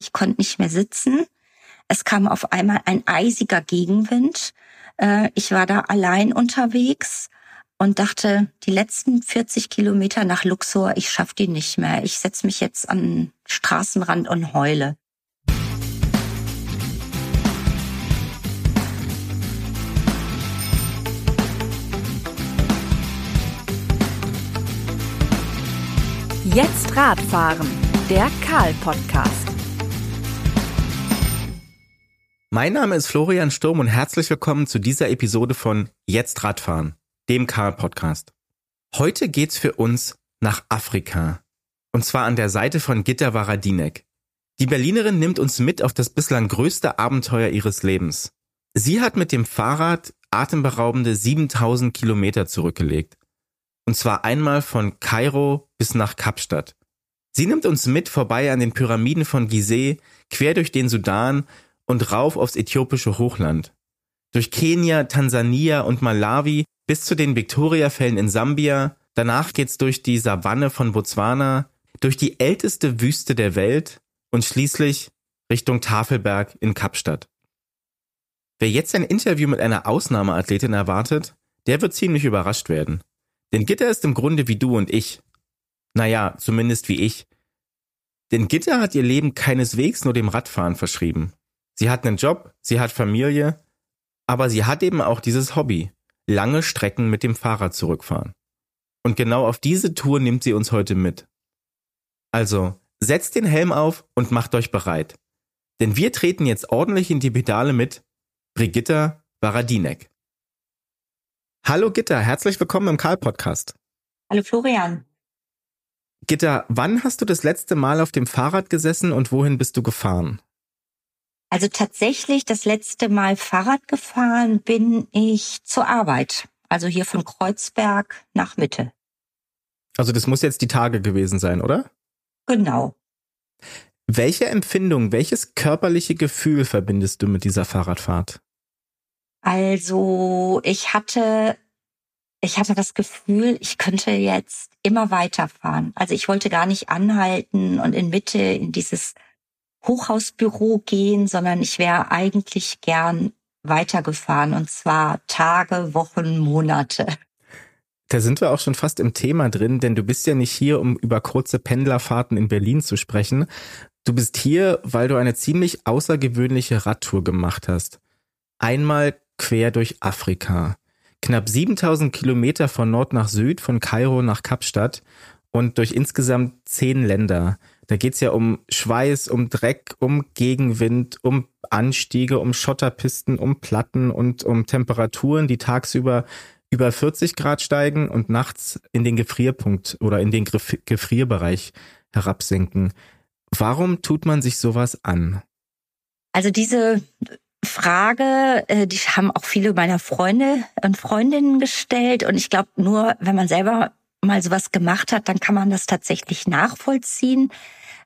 Ich konnte nicht mehr sitzen. Es kam auf einmal ein eisiger Gegenwind. Äh, ich war da allein unterwegs und dachte, die letzten 40 Kilometer nach Luxor, ich schaff die nicht mehr. Ich setz mich jetzt an den Straßenrand und heule. Jetzt Radfahren, der Karl-Podcast. Mein Name ist Florian Sturm und herzlich willkommen zu dieser Episode von Jetzt Radfahren, dem Karl-Podcast. Heute geht's für uns nach Afrika. Und zwar an der Seite von Gitta Varadinek. Die Berlinerin nimmt uns mit auf das bislang größte Abenteuer ihres Lebens. Sie hat mit dem Fahrrad atemberaubende 7000 Kilometer zurückgelegt. Und zwar einmal von Kairo bis nach Kapstadt. Sie nimmt uns mit vorbei an den Pyramiden von Gizeh, quer durch den Sudan und rauf aufs äthiopische Hochland. Durch Kenia, Tansania und Malawi bis zu den Victoriafällen in Sambia. Danach geht's durch die Savanne von Botswana, durch die älteste Wüste der Welt und schließlich Richtung Tafelberg in Kapstadt. Wer jetzt ein Interview mit einer Ausnahmeathletin erwartet, der wird ziemlich überrascht werden. Denn Gitter ist im Grunde wie du und ich. Naja, zumindest wie ich. Denn Gitter hat ihr Leben keineswegs nur dem Radfahren verschrieben. Sie hat einen Job, sie hat Familie, aber sie hat eben auch dieses Hobby, lange Strecken mit dem Fahrrad zurückfahren. Und genau auf diese Tour nimmt sie uns heute mit. Also, setzt den Helm auf und macht euch bereit. Denn wir treten jetzt ordentlich in die Pedale mit Brigitta Baradinek. Hallo Gitta, herzlich willkommen im Karl-Podcast. Hallo Florian. Gitta, wann hast du das letzte Mal auf dem Fahrrad gesessen und wohin bist du gefahren? Also tatsächlich das letzte Mal Fahrrad gefahren bin ich zur Arbeit. Also hier von Kreuzberg nach Mitte. Also das muss jetzt die Tage gewesen sein, oder? Genau. Welche Empfindung, welches körperliche Gefühl verbindest du mit dieser Fahrradfahrt? Also ich hatte, ich hatte das Gefühl, ich könnte jetzt immer weiterfahren. Also ich wollte gar nicht anhalten und in Mitte in dieses Hochhausbüro gehen, sondern ich wäre eigentlich gern weitergefahren und zwar Tage, Wochen, Monate. Da sind wir auch schon fast im Thema drin, denn du bist ja nicht hier, um über kurze Pendlerfahrten in Berlin zu sprechen. Du bist hier, weil du eine ziemlich außergewöhnliche Radtour gemacht hast. Einmal quer durch Afrika. Knapp 7000 Kilometer von Nord nach Süd, von Kairo nach Kapstadt und durch insgesamt zehn Länder. Da geht's ja um Schweiß, um Dreck, um Gegenwind, um Anstiege, um Schotterpisten, um Platten und um Temperaturen, die tagsüber über 40 Grad steigen und nachts in den Gefrierpunkt oder in den Gefrierbereich herabsinken. Warum tut man sich sowas an? Also diese Frage, äh, die haben auch viele meiner Freunde und Freundinnen gestellt und ich glaube nur, wenn man selber mal sowas gemacht hat, dann kann man das tatsächlich nachvollziehen.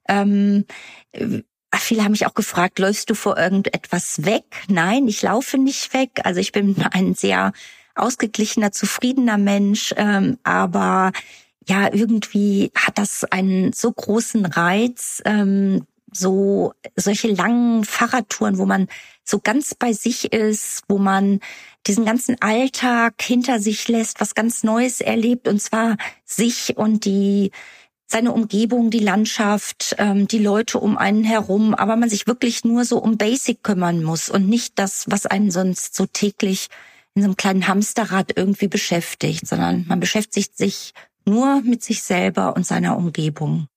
Ähm, äh, viele haben mich auch gefragt, läufst du vor irgendetwas weg? Nein, ich laufe nicht weg. Also ich bin ein sehr ausgeglichener, zufriedener Mensch, ähm, aber ja, irgendwie hat das einen so großen Reiz, ähm, so solche langen Fahrradtouren, wo man so ganz bei sich ist, wo man diesen ganzen Alltag hinter sich lässt, was ganz Neues erlebt und zwar sich und die seine Umgebung, die Landschaft, ähm, die Leute um einen herum, aber man sich wirklich nur so um Basic kümmern muss und nicht das, was einen sonst so täglich in so einem kleinen Hamsterrad irgendwie beschäftigt, sondern man beschäftigt sich nur mit sich selber und seiner Umgebung.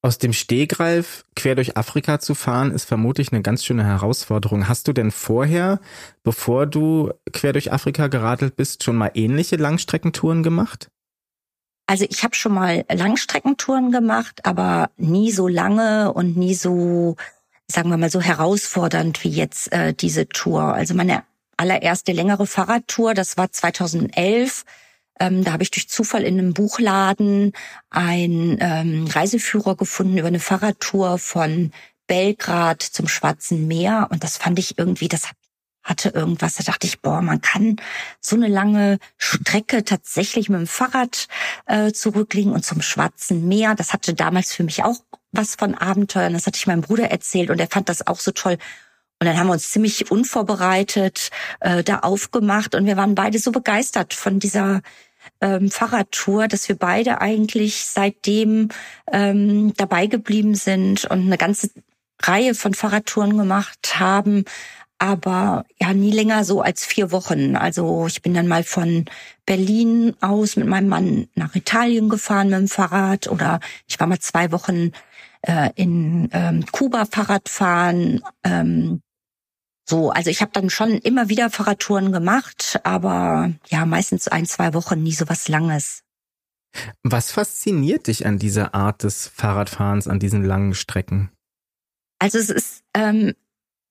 Aus dem Stehgreif quer durch Afrika zu fahren, ist vermutlich eine ganz schöne Herausforderung. Hast du denn vorher, bevor du quer durch Afrika geradelt bist, schon mal ähnliche Langstreckentouren gemacht? Also ich habe schon mal Langstreckentouren gemacht, aber nie so lange und nie so, sagen wir mal, so herausfordernd wie jetzt äh, diese Tour. Also meine allererste längere Fahrradtour, das war 2011. Ähm, da habe ich durch Zufall in einem Buchladen einen ähm, Reiseführer gefunden über eine Fahrradtour von Belgrad zum Schwarzen Meer. Und das fand ich irgendwie, das hat hatte irgendwas. Da dachte ich, boah, man kann so eine lange Strecke tatsächlich mit dem Fahrrad äh, zurücklegen und zum Schwarzen Meer. Das hatte damals für mich auch was von Abenteuern. Das hatte ich meinem Bruder erzählt und er fand das auch so toll. Und dann haben wir uns ziemlich unvorbereitet äh, da aufgemacht und wir waren beide so begeistert von dieser ähm, Fahrradtour, dass wir beide eigentlich seitdem ähm, dabei geblieben sind und eine ganze Reihe von Fahrradtouren gemacht haben, aber ja nie länger so als vier Wochen. Also ich bin dann mal von Berlin aus mit meinem Mann nach Italien gefahren mit dem Fahrrad oder ich war mal zwei Wochen äh, in ähm, Kuba Fahrrad fahren. Ähm, so, also ich habe dann schon immer wieder Fahrradtouren gemacht, aber ja, meistens ein, zwei Wochen, nie so was Langes. Was fasziniert dich an dieser Art des Fahrradfahrens, an diesen langen Strecken? Also es ist ähm,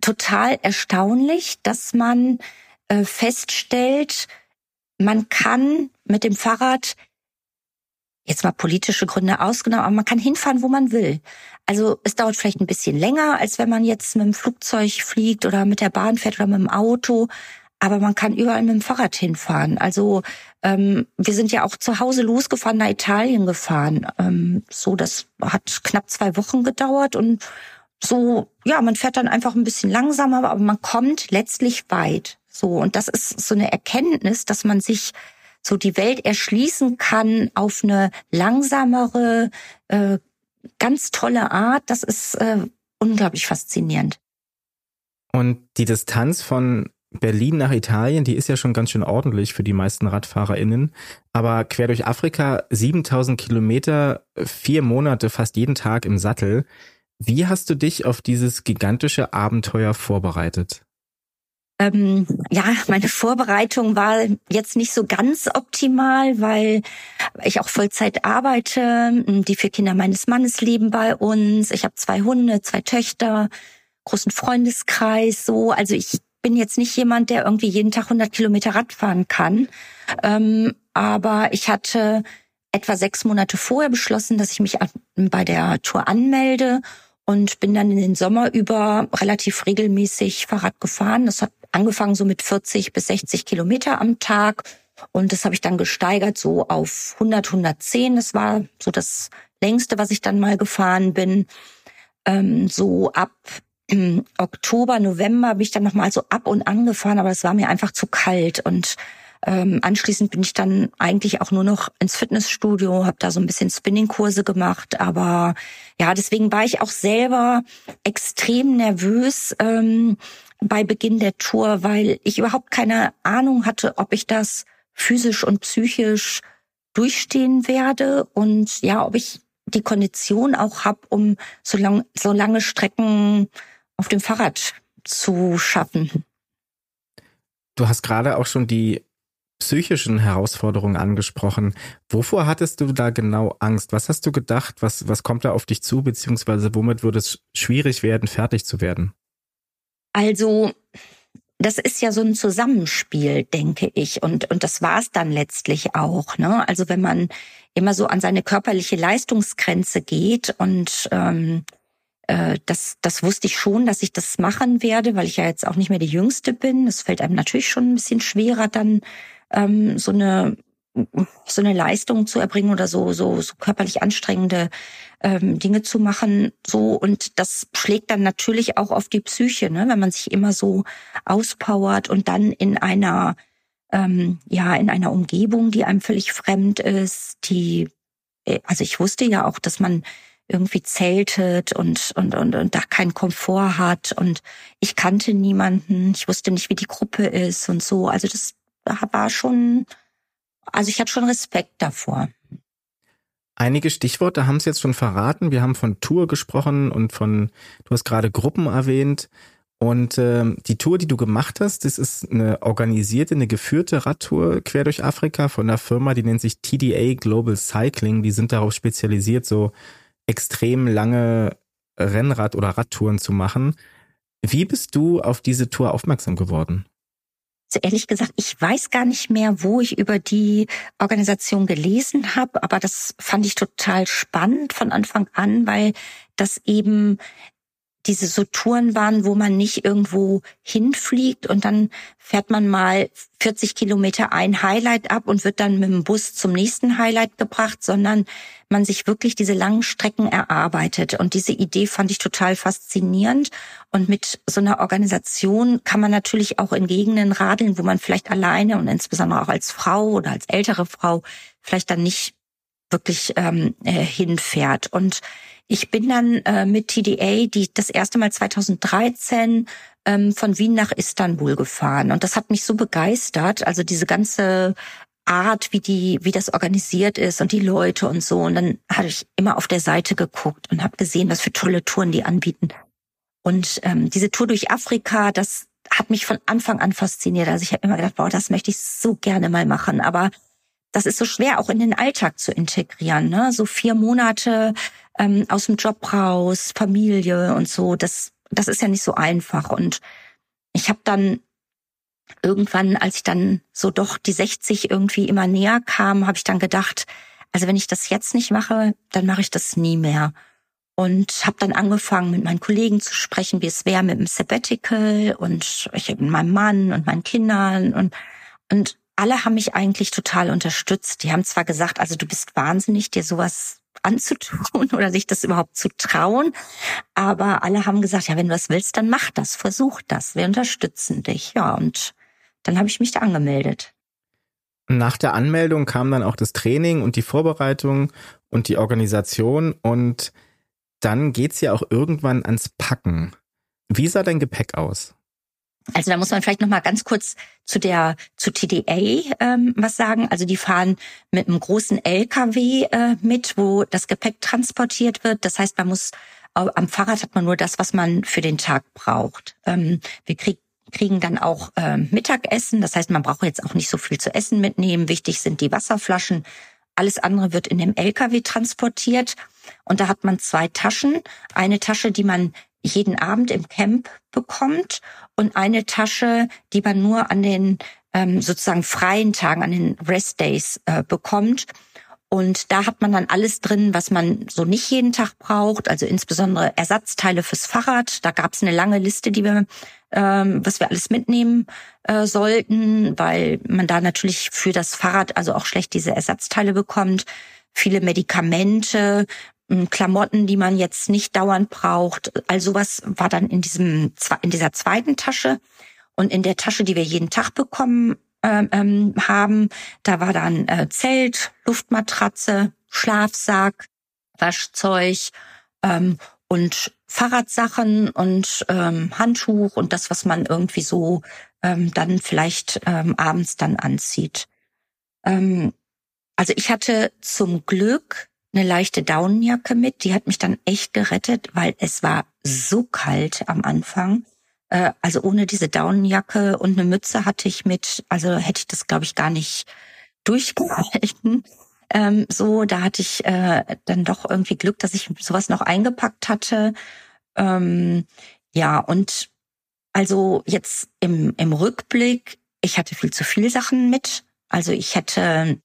total erstaunlich, dass man äh, feststellt, man kann mit dem Fahrrad jetzt mal politische Gründe ausgenommen, aber man kann hinfahren, wo man will. Also es dauert vielleicht ein bisschen länger, als wenn man jetzt mit dem Flugzeug fliegt oder mit der Bahn fährt oder mit dem Auto. Aber man kann überall mit dem Fahrrad hinfahren. Also ähm, wir sind ja auch zu Hause losgefahren, nach Italien gefahren. Ähm, so, das hat knapp zwei Wochen gedauert und so, ja, man fährt dann einfach ein bisschen langsamer, aber man kommt letztlich weit. So, und das ist so eine Erkenntnis, dass man sich so die Welt erschließen kann auf eine langsamere, äh, ganz tolle Art. Das ist äh, unglaublich faszinierend. Und die Distanz von Berlin nach Italien, die ist ja schon ganz schön ordentlich für die meisten RadfahrerInnen. Aber quer durch Afrika 7000 Kilometer, vier Monate, fast jeden Tag im Sattel. Wie hast du dich auf dieses gigantische Abenteuer vorbereitet? Ähm, ja, meine Vorbereitung war jetzt nicht so ganz optimal, weil ich auch Vollzeit arbeite. Die vier Kinder meines Mannes leben bei uns. Ich habe zwei Hunde, zwei Töchter, großen Freundeskreis. So, also ich bin jetzt nicht jemand, der irgendwie jeden Tag 100 Kilometer Rad fahren kann. Ähm, aber ich hatte etwa sechs Monate vorher beschlossen, dass ich mich bei der Tour anmelde und bin dann in den Sommer über relativ regelmäßig Fahrrad gefahren. Das hat angefangen so mit 40 bis 60 Kilometer am Tag und das habe ich dann gesteigert so auf 100, 110. Das war so das längste, was ich dann mal gefahren bin. Ähm, so ab im Oktober, November bin ich dann nochmal so ab und angefahren, aber es war mir einfach zu kalt und ähm, anschließend bin ich dann eigentlich auch nur noch ins Fitnessstudio, habe da so ein bisschen Spinningkurse gemacht. Aber ja, deswegen war ich auch selber extrem nervös ähm, bei Beginn der Tour, weil ich überhaupt keine Ahnung hatte, ob ich das physisch und psychisch durchstehen werde und ja, ob ich die Kondition auch habe, um so, lang, so lange Strecken auf dem Fahrrad zu schaffen. Du hast gerade auch schon die psychischen Herausforderungen angesprochen. Wovor hattest du da genau Angst? Was hast du gedacht? Was, was kommt da auf dich zu? Beziehungsweise womit würde es schwierig werden, fertig zu werden? Also, das ist ja so ein Zusammenspiel, denke ich. Und, und das war es dann letztlich auch. Ne? Also wenn man immer so an seine körperliche Leistungsgrenze geht und ähm, äh, das, das wusste ich schon, dass ich das machen werde, weil ich ja jetzt auch nicht mehr die Jüngste bin. Es fällt einem natürlich schon ein bisschen schwerer, dann ähm, so eine so eine Leistung zu erbringen oder so so, so körperlich anstrengende ähm, Dinge zu machen so und das schlägt dann natürlich auch auf die Psyche ne wenn man sich immer so auspowert und dann in einer ähm, ja in einer Umgebung die einem völlig fremd ist die äh, also ich wusste ja auch dass man irgendwie zeltet und, und, und, und da keinen Komfort hat. Und ich kannte niemanden, ich wusste nicht, wie die Gruppe ist und so. Also das war schon, also ich hatte schon Respekt davor. Einige Stichworte haben es jetzt schon verraten. Wir haben von Tour gesprochen und von, du hast gerade Gruppen erwähnt. Und äh, die Tour, die du gemacht hast, das ist eine organisierte, eine geführte Radtour quer durch Afrika von einer Firma, die nennt sich TDA Global Cycling. Die sind darauf spezialisiert, so extrem lange Rennrad- oder Radtouren zu machen. Wie bist du auf diese Tour aufmerksam geworden? Also ehrlich gesagt, ich weiß gar nicht mehr, wo ich über die Organisation gelesen habe, aber das fand ich total spannend von Anfang an, weil das eben diese so Touren waren, wo man nicht irgendwo hinfliegt und dann fährt man mal 40 Kilometer ein Highlight ab und wird dann mit dem Bus zum nächsten Highlight gebracht, sondern man sich wirklich diese langen Strecken erarbeitet. Und diese Idee fand ich total faszinierend. Und mit so einer Organisation kann man natürlich auch in Gegenden radeln, wo man vielleicht alleine und insbesondere auch als Frau oder als ältere Frau vielleicht dann nicht wirklich ähm, äh, hinfährt. Und ich bin dann äh, mit TDA die das erste Mal 2013 ähm, von Wien nach Istanbul gefahren und das hat mich so begeistert. Also diese ganze Art, wie die, wie das organisiert ist und die Leute und so. Und dann hatte ich immer auf der Seite geguckt und habe gesehen, was für tolle Touren die anbieten. Und ähm, diese Tour durch Afrika, das hat mich von Anfang an fasziniert. Also ich habe immer gedacht, boah, das möchte ich so gerne mal machen. Aber das ist so schwer auch in den Alltag zu integrieren. Ne? So vier Monate ähm, aus dem Job raus, Familie und so, das, das ist ja nicht so einfach. Und ich habe dann irgendwann, als ich dann so doch die 60 irgendwie immer näher kam, habe ich dann gedacht, also wenn ich das jetzt nicht mache, dann mache ich das nie mehr. Und habe dann angefangen, mit meinen Kollegen zu sprechen, wie es wäre mit dem Sabbatical und ich mit meinem Mann und meinen Kindern und und alle haben mich eigentlich total unterstützt. Die haben zwar gesagt, also du bist wahnsinnig, dir sowas anzutun oder sich das überhaupt zu trauen. Aber alle haben gesagt, ja, wenn du das willst, dann mach das, versuch das, wir unterstützen dich. Ja, und dann habe ich mich da angemeldet. Nach der Anmeldung kam dann auch das Training und die Vorbereitung und die Organisation und dann geht's ja auch irgendwann ans Packen. Wie sah dein Gepäck aus? Also da muss man vielleicht noch mal ganz kurz zu der zu TDA ähm, was sagen. Also die fahren mit einem großen LKW äh, mit, wo das Gepäck transportiert wird. Das heißt, man muss am Fahrrad hat man nur das, was man für den Tag braucht. Ähm, wir krieg, kriegen dann auch äh, Mittagessen. Das heißt, man braucht jetzt auch nicht so viel zu essen mitnehmen. Wichtig sind die Wasserflaschen. Alles andere wird in dem LKW transportiert. Und da hat man zwei Taschen. Eine Tasche, die man jeden Abend im Camp bekommt und eine Tasche, die man nur an den ähm, sozusagen freien Tagen, an den Rest Days äh, bekommt. Und da hat man dann alles drin, was man so nicht jeden Tag braucht, also insbesondere Ersatzteile fürs Fahrrad. Da gab es eine lange Liste, die wir, ähm, was wir alles mitnehmen äh, sollten, weil man da natürlich für das Fahrrad also auch schlecht diese Ersatzteile bekommt. Viele Medikamente, Klamotten, die man jetzt nicht dauernd braucht. All sowas war dann in diesem in dieser zweiten Tasche und in der Tasche, die wir jeden Tag bekommen ähm, ähm, haben, da war dann äh, Zelt, Luftmatratze, Schlafsack, Waschzeug ähm, und Fahrradsachen und ähm, Handtuch und das, was man irgendwie so ähm, dann vielleicht ähm, abends dann anzieht. Ähm, also ich hatte zum Glück eine leichte Daunenjacke mit. Die hat mich dann echt gerettet, weil es war so kalt am Anfang. Äh, also ohne diese Daunenjacke und eine Mütze hatte ich mit, also hätte ich das, glaube ich, gar nicht durchgehalten. Ähm, so, da hatte ich äh, dann doch irgendwie Glück, dass ich sowas noch eingepackt hatte. Ähm, ja, und also jetzt im, im Rückblick, ich hatte viel zu viele Sachen mit. Also ich hätte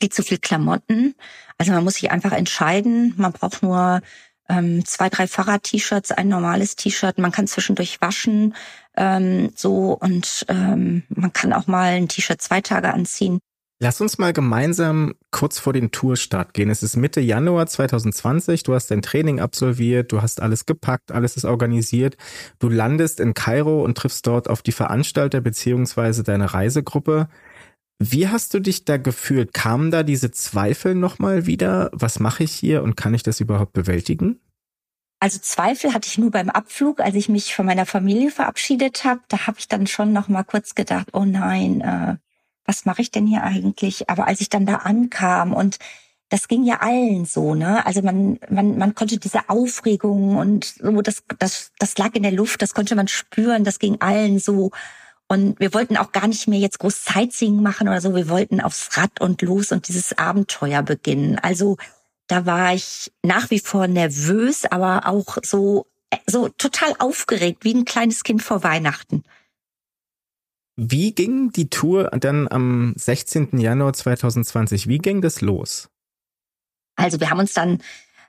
viel zu viel Klamotten. Also man muss sich einfach entscheiden. Man braucht nur ähm, zwei, drei Fahrrad-T-Shirts, ein normales T-Shirt. Man kann zwischendurch waschen, ähm, so und ähm, man kann auch mal ein T-Shirt zwei Tage anziehen. Lass uns mal gemeinsam kurz vor den Tourstart gehen. Es ist Mitte Januar 2020. Du hast dein Training absolviert, du hast alles gepackt, alles ist organisiert. Du landest in Kairo und triffst dort auf die Veranstalter beziehungsweise deine Reisegruppe. Wie hast du dich da gefühlt? Kamen da diese Zweifel nochmal wieder? Was mache ich hier und kann ich das überhaupt bewältigen? Also Zweifel hatte ich nur beim Abflug, als ich mich von meiner Familie verabschiedet habe. Da habe ich dann schon noch mal kurz gedacht, oh nein, äh, was mache ich denn hier eigentlich? Aber als ich dann da ankam und das ging ja allen so, ne? Also man, man, man konnte diese Aufregung und so, das, das, das lag in der Luft, das konnte man spüren, das ging allen so. Und wir wollten auch gar nicht mehr jetzt groß Sightseeing machen oder so. Wir wollten aufs Rad und los und dieses Abenteuer beginnen. Also da war ich nach wie vor nervös, aber auch so, so total aufgeregt, wie ein kleines Kind vor Weihnachten. Wie ging die Tour dann am 16. Januar 2020? Wie ging das los? Also wir haben uns dann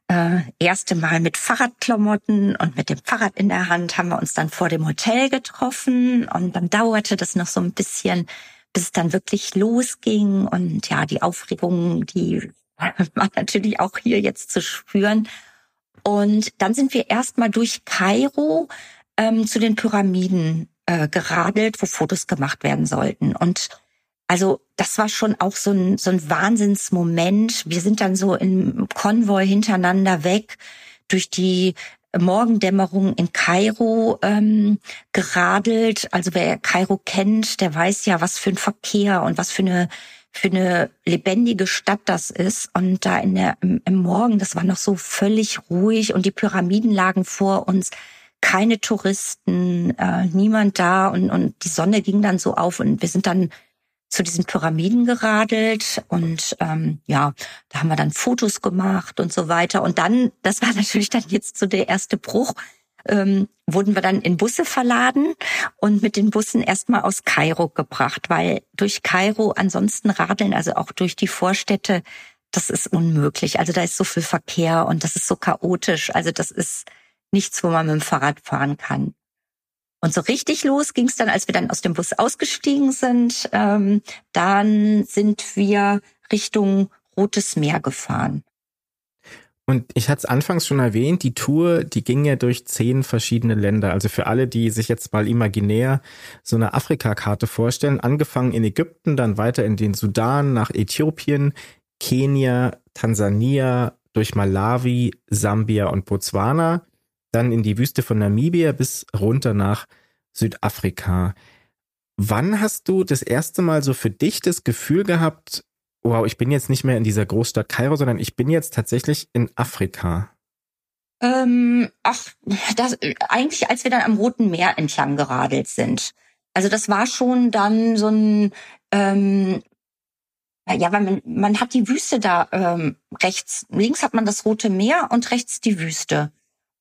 äh, erste Mal mit Fahrradklamotten und mit dem Fahrrad in der Hand haben wir uns dann vor dem Hotel getroffen und dann dauerte das noch so ein bisschen, bis es dann wirklich losging und ja, die Aufregung, die war natürlich auch hier jetzt zu spüren. Und dann sind wir erstmal durch Kairo ähm, zu den Pyramiden äh, geradelt, wo Fotos gemacht werden sollten. Und also das war schon auch so ein, so ein Wahnsinnsmoment. Wir sind dann so im Konvoi hintereinander weg durch die Morgendämmerung in Kairo ähm, geradelt. Also wer Kairo kennt, der weiß ja, was für ein Verkehr und was für eine für eine lebendige Stadt das ist. Und da in der, im, im Morgen, das war noch so völlig ruhig und die Pyramiden lagen vor uns. Keine Touristen, äh, niemand da und, und die Sonne ging dann so auf und wir sind dann zu diesen Pyramiden geradelt und ähm, ja, da haben wir dann Fotos gemacht und so weiter. Und dann, das war natürlich dann jetzt so der erste Bruch, ähm, wurden wir dann in Busse verladen und mit den Bussen erstmal aus Kairo gebracht, weil durch Kairo ansonsten radeln, also auch durch die Vorstädte, das ist unmöglich. Also da ist so viel Verkehr und das ist so chaotisch. Also das ist nichts, wo man mit dem Fahrrad fahren kann. Und so richtig los ging es dann, als wir dann aus dem Bus ausgestiegen sind. Ähm, dann sind wir Richtung Rotes Meer gefahren. Und ich hatte es anfangs schon erwähnt, die Tour, die ging ja durch zehn verschiedene Länder. Also für alle, die sich jetzt mal imaginär so eine Afrika-Karte vorstellen, angefangen in Ägypten, dann weiter in den Sudan, nach Äthiopien, Kenia, Tansania, durch Malawi, Sambia und Botswana, dann in die Wüste von Namibia bis runter nach Südafrika. Wann hast du das erste Mal so für dich das Gefühl gehabt, wow, ich bin jetzt nicht mehr in dieser Großstadt Kairo, sondern ich bin jetzt tatsächlich in Afrika? Ähm, ach, das, eigentlich als wir dann am Roten Meer entlang geradelt sind. Also das war schon dann so ein, ähm, ja, weil man, man hat die Wüste da ähm, rechts, links hat man das Rote Meer und rechts die Wüste.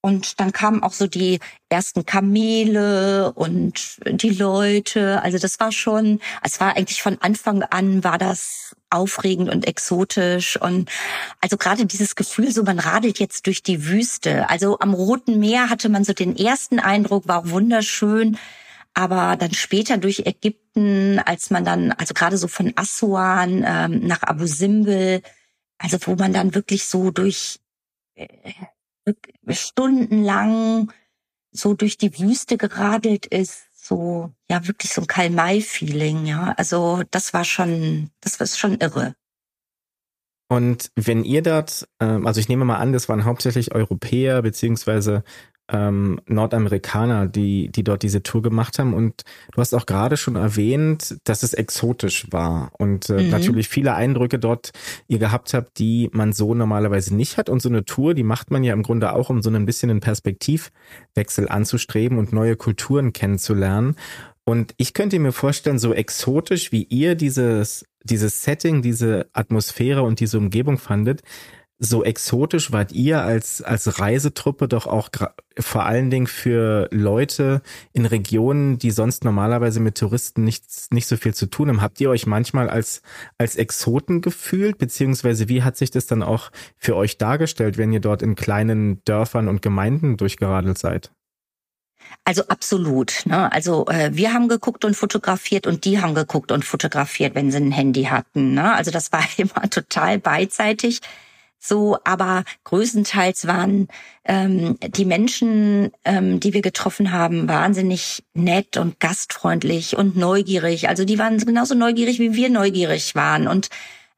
Und dann kamen auch so die ersten Kamele und die Leute. Also das war schon, es war eigentlich von Anfang an war das aufregend und exotisch. Und also gerade dieses Gefühl, so man radelt jetzt durch die Wüste. Also am Roten Meer hatte man so den ersten Eindruck, war wunderschön. Aber dann später durch Ägypten, als man dann, also gerade so von Assuan ähm, nach Abu Simbel, also wo man dann wirklich so durch äh, stundenlang so durch die Wüste geradelt ist, so ja wirklich so ein Karl-May-Feeling, ja. Also das war schon, das war schon irre. Und wenn ihr dort, ähm, also ich nehme mal an, das waren hauptsächlich Europäer beziehungsweise ähm, Nordamerikaner, die, die dort diese Tour gemacht haben. Und du hast auch gerade schon erwähnt, dass es exotisch war und äh, mhm. natürlich viele Eindrücke dort ihr gehabt habt, die man so normalerweise nicht hat. Und so eine Tour, die macht man ja im Grunde auch, um so ein bisschen einen Perspektivwechsel anzustreben und neue Kulturen kennenzulernen. Und ich könnte mir vorstellen, so exotisch wie ihr dieses, dieses Setting, diese Atmosphäre und diese Umgebung fandet, so exotisch wart ihr als, als Reisetruppe doch auch vor allen Dingen für Leute in Regionen, die sonst normalerweise mit Touristen nicht, nicht so viel zu tun haben. Habt ihr euch manchmal als, als Exoten gefühlt? Beziehungsweise wie hat sich das dann auch für euch dargestellt, wenn ihr dort in kleinen Dörfern und Gemeinden durchgeradelt seid? Also absolut. Ne? Also äh, wir haben geguckt und fotografiert und die haben geguckt und fotografiert, wenn sie ein Handy hatten. Ne? Also das war immer total beidseitig so, aber größtenteils waren ähm, die Menschen, ähm, die wir getroffen haben, wahnsinnig nett und gastfreundlich und neugierig. Also die waren genauso neugierig, wie wir neugierig waren. Und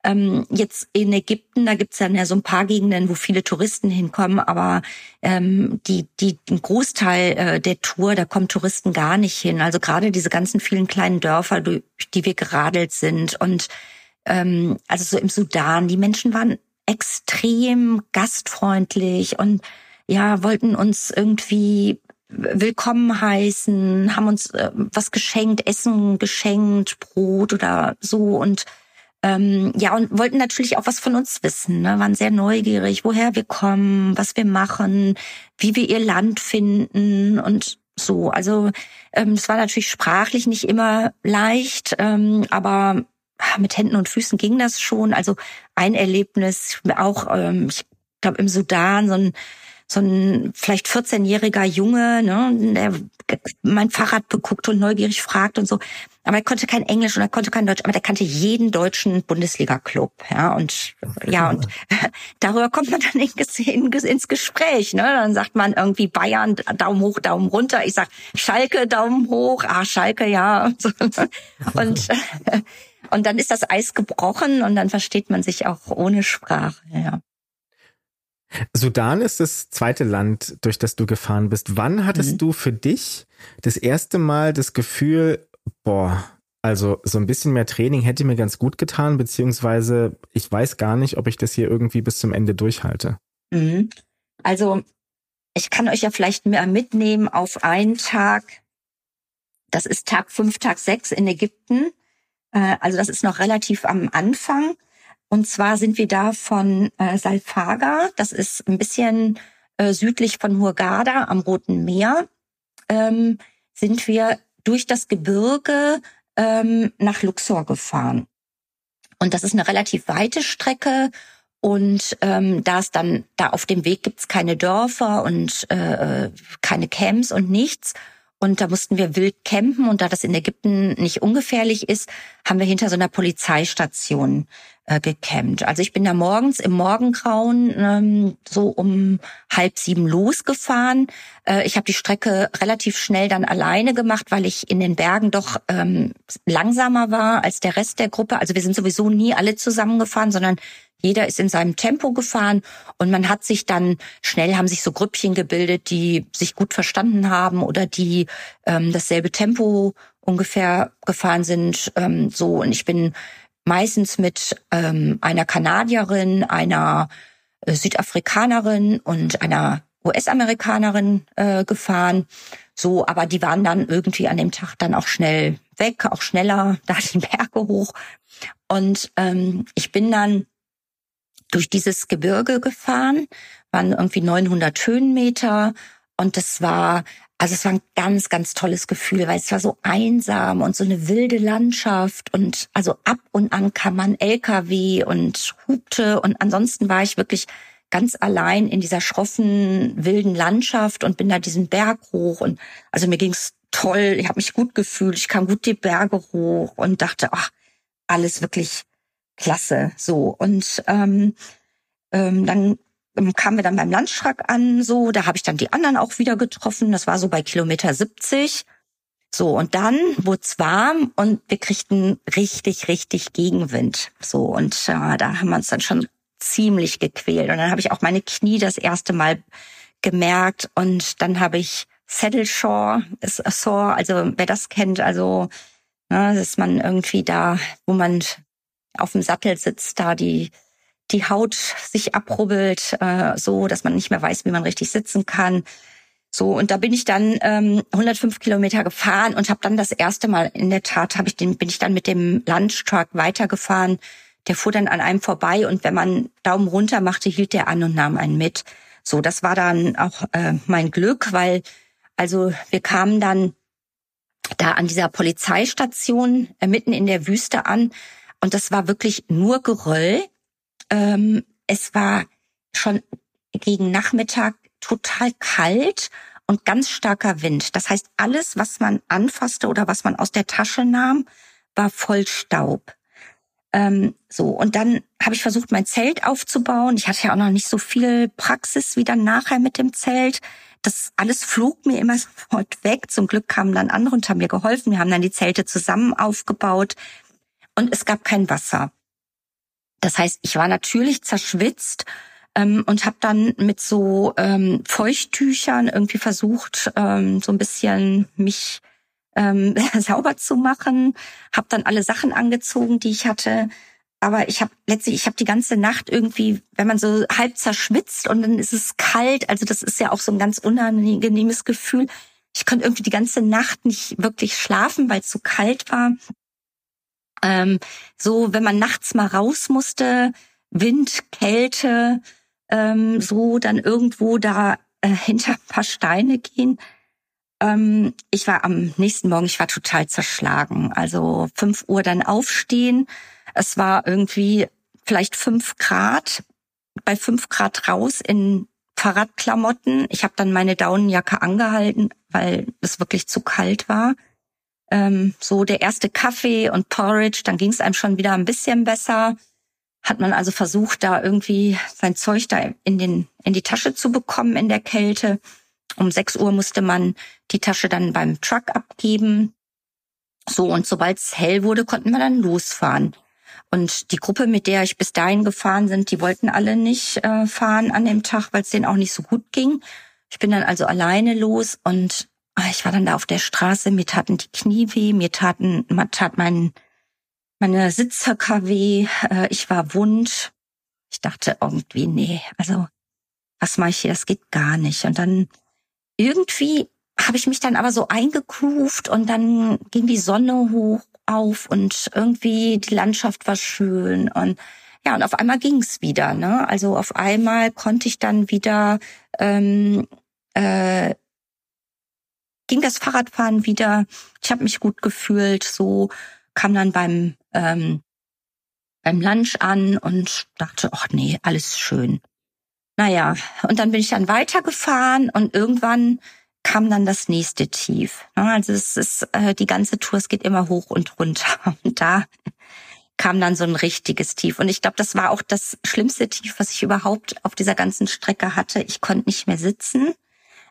ähm, jetzt in Ägypten, da gibt's dann ja so ein paar Gegenden, wo viele Touristen hinkommen, aber ähm, die, die, ein Großteil äh, der Tour, da kommen Touristen gar nicht hin. Also gerade diese ganzen vielen kleinen Dörfer, durch die wir geradelt sind und ähm, also so im Sudan, die Menschen waren extrem gastfreundlich und ja, wollten uns irgendwie willkommen heißen, haben uns äh, was geschenkt, Essen geschenkt, Brot oder so und ähm, ja und wollten natürlich auch was von uns wissen, ne? waren sehr neugierig, woher wir kommen, was wir machen, wie wir ihr Land finden und so. Also ähm, es war natürlich sprachlich nicht immer leicht, ähm, aber mit Händen und Füßen ging das schon. Also ein Erlebnis auch, ähm, ich glaube im Sudan so ein so ein vielleicht 14-jähriger Junge, ne, der mein Fahrrad beguckt und neugierig fragt und so. Aber er konnte kein Englisch und er konnte kein Deutsch, aber der kannte jeden deutschen Bundesliga-Club, ja und ja und darüber kommt man dann ins Gespräch, ne? Dann sagt man irgendwie Bayern Daumen hoch, Daumen runter. Ich sag Schalke Daumen hoch, ah Schalke ja und so. und und dann ist das Eis gebrochen und dann versteht man sich auch ohne Sprache, ja. Sudan ist das zweite Land, durch das du gefahren bist. Wann hattest mhm. du für dich das erste Mal das Gefühl, boah, also so ein bisschen mehr Training hätte mir ganz gut getan, beziehungsweise ich weiß gar nicht, ob ich das hier irgendwie bis zum Ende durchhalte. Mhm. Also ich kann euch ja vielleicht mehr mitnehmen auf einen Tag. Das ist Tag fünf, Tag sechs in Ägypten. Äh, also das ist noch relativ am Anfang. Und zwar sind wir da von äh, Salfaga, das ist ein bisschen äh, südlich von Hurghada am Roten Meer, ähm, sind wir durch das Gebirge ähm, nach Luxor gefahren. Und das ist eine relativ weite Strecke. Und ähm, da ist dann, da auf dem Weg gibt's keine Dörfer und äh, keine Camps und nichts. Und da mussten wir wild campen. Und da das in Ägypten nicht ungefährlich ist, haben wir hinter so einer Polizeistation äh, gecampt. Also ich bin da morgens im Morgengrauen ähm, so um halb sieben losgefahren. Äh, ich habe die Strecke relativ schnell dann alleine gemacht, weil ich in den Bergen doch ähm, langsamer war als der Rest der Gruppe. Also wir sind sowieso nie alle zusammengefahren, sondern jeder ist in seinem Tempo gefahren und man hat sich dann schnell haben sich so Grüppchen gebildet, die sich gut verstanden haben oder die ähm, dasselbe Tempo ungefähr gefahren sind. Ähm, so und ich bin meistens mit ähm, einer Kanadierin, einer äh, Südafrikanerin und einer US-Amerikanerin äh, gefahren. So, aber die waren dann irgendwie an dem Tag dann auch schnell weg, auch schneller da die Berge hoch. Und ähm, ich bin dann durch dieses Gebirge gefahren, waren irgendwie 900 Höhenmeter und das war also es war ein ganz, ganz tolles Gefühl, weil es war so einsam und so eine wilde Landschaft und also ab und an kam man LKW und hupte und ansonsten war ich wirklich ganz allein in dieser schroffen, wilden Landschaft und bin da diesen Berg hoch und also mir ging's toll, ich habe mich gut gefühlt, ich kam gut die Berge hoch und dachte, ach, alles wirklich klasse, so. Und ähm, ähm, dann kamen wir dann beim Landschrak an, so, da habe ich dann die anderen auch wieder getroffen. Das war so bei Kilometer 70. So, und dann wurd's warm und wir kriegten richtig, richtig Gegenwind. So, und äh, da haben wir uns dann schon ziemlich gequält. Und dann habe ich auch meine Knie das erste Mal gemerkt. Und dann habe ich Saddle Shore, Sore, also wer das kennt, also ne, dass man irgendwie da, wo man auf dem Sattel sitzt, da die die Haut sich abrubbelt, äh, so dass man nicht mehr weiß, wie man richtig sitzen kann. So und da bin ich dann ähm, 105 Kilometer gefahren und habe dann das erste Mal in der Tat habe ich den bin ich dann mit dem Lunchtruck weitergefahren. Der fuhr dann an einem vorbei und wenn man Daumen runter machte, hielt der an und nahm einen mit. So, das war dann auch äh, mein Glück, weil also wir kamen dann da an dieser Polizeistation äh, mitten in der Wüste an und das war wirklich nur Geröll ähm, es war schon gegen Nachmittag total kalt und ganz starker Wind. Das heißt, alles, was man anfasste oder was man aus der Tasche nahm, war voll Staub. Ähm, so, und dann habe ich versucht, mein Zelt aufzubauen. Ich hatte ja auch noch nicht so viel Praxis wie dann nachher mit dem Zelt. Das alles flog mir immer sofort weg. Zum Glück kamen dann andere und haben mir geholfen. Wir haben dann die Zelte zusammen aufgebaut und es gab kein Wasser. Das heißt, ich war natürlich zerschwitzt ähm, und habe dann mit so ähm, Feuchttüchern irgendwie versucht, ähm, so ein bisschen mich ähm, sauber zu machen. Habe dann alle Sachen angezogen, die ich hatte. Aber ich habe letztlich, ich habe die ganze Nacht irgendwie, wenn man so halb zerschwitzt und dann ist es kalt, also das ist ja auch so ein ganz unangenehmes Gefühl. Ich konnte irgendwie die ganze Nacht nicht wirklich schlafen, weil es so kalt war. Ähm, so, wenn man nachts mal raus musste, Wind, Kälte, ähm, so dann irgendwo da äh, hinter ein paar Steine gehen. Ähm, ich war am nächsten Morgen, ich war total zerschlagen. Also fünf Uhr dann aufstehen. Es war irgendwie vielleicht fünf Grad, bei fünf Grad raus in Fahrradklamotten. Ich habe dann meine Daunenjacke angehalten, weil es wirklich zu kalt war. Ähm, so der erste Kaffee und Porridge, dann ging es einem schon wieder ein bisschen besser. Hat man also versucht, da irgendwie sein Zeug da in den in die Tasche zu bekommen in der Kälte. Um sechs Uhr musste man die Tasche dann beim Truck abgeben. So, und sobald es hell wurde, konnten wir dann losfahren. Und die Gruppe, mit der ich bis dahin gefahren sind, die wollten alle nicht äh, fahren an dem Tag, weil es denen auch nicht so gut ging. Ich bin dann also alleine los und ich war dann da auf der Straße, mir taten die Knie weh, mir taten, mir tat mein, meine Sitzhöcker weh, äh, ich war wund. Ich dachte irgendwie, nee, also was mache ich hier, das geht gar nicht. Und dann irgendwie habe ich mich dann aber so eingekuft und dann ging die Sonne hoch auf und irgendwie die Landschaft war schön und ja, und auf einmal ging's wieder. Ne? Also auf einmal konnte ich dann wieder, ähm, äh, ging das Fahrradfahren wieder. Ich habe mich gut gefühlt. So kam dann beim ähm, beim Lunch an und dachte, ach nee, alles schön. Naja, und dann bin ich dann weitergefahren und irgendwann kam dann das nächste Tief. Also es ist äh, die ganze Tour, es geht immer hoch und runter. Und da kam dann so ein richtiges Tief. Und ich glaube, das war auch das schlimmste Tief, was ich überhaupt auf dieser ganzen Strecke hatte. Ich konnte nicht mehr sitzen.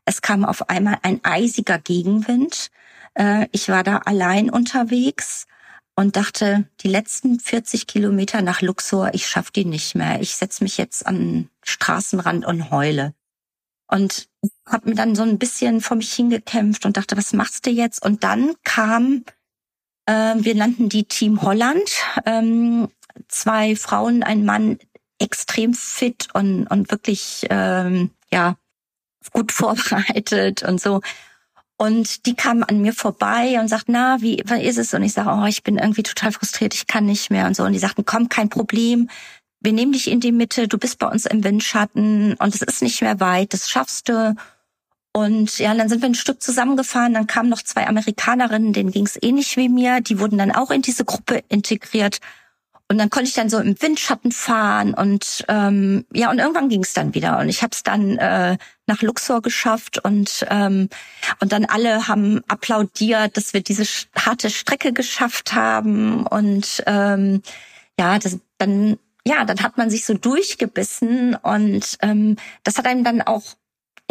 Es kam auf einmal ein eisiger Gegenwind. Äh, ich war da allein unterwegs und dachte, die letzten 40 Kilometer nach Luxor, ich schaff die nicht mehr. Ich setz mich jetzt an Straßenrand und heule. Und habe mir dann so ein bisschen vor mich hingekämpft und dachte, was machst du jetzt? Und dann kam, äh, wir nannten die Team Holland, ähm, zwei Frauen, ein Mann, extrem fit und, und wirklich ähm, ja gut vorbereitet und so. Und die kamen an mir vorbei und sagten, na, wie, wie ist es? Und ich sage, oh, ich bin irgendwie total frustriert, ich kann nicht mehr und so. Und die sagten, komm, kein Problem, wir nehmen dich in die Mitte, du bist bei uns im Windschatten und es ist nicht mehr weit, das schaffst du. Und ja, dann sind wir ein Stück zusammengefahren, dann kamen noch zwei Amerikanerinnen, denen ging es ähnlich wie mir, die wurden dann auch in diese Gruppe integriert. Und dann konnte ich dann so im Windschatten fahren und ähm, ja, und irgendwann ging es dann wieder. Und ich habe es dann äh, nach Luxor geschafft und ähm, und dann alle haben applaudiert, dass wir diese harte Strecke geschafft haben. Und ähm, ja, das, dann ja, dann hat man sich so durchgebissen und ähm, das hat einem dann auch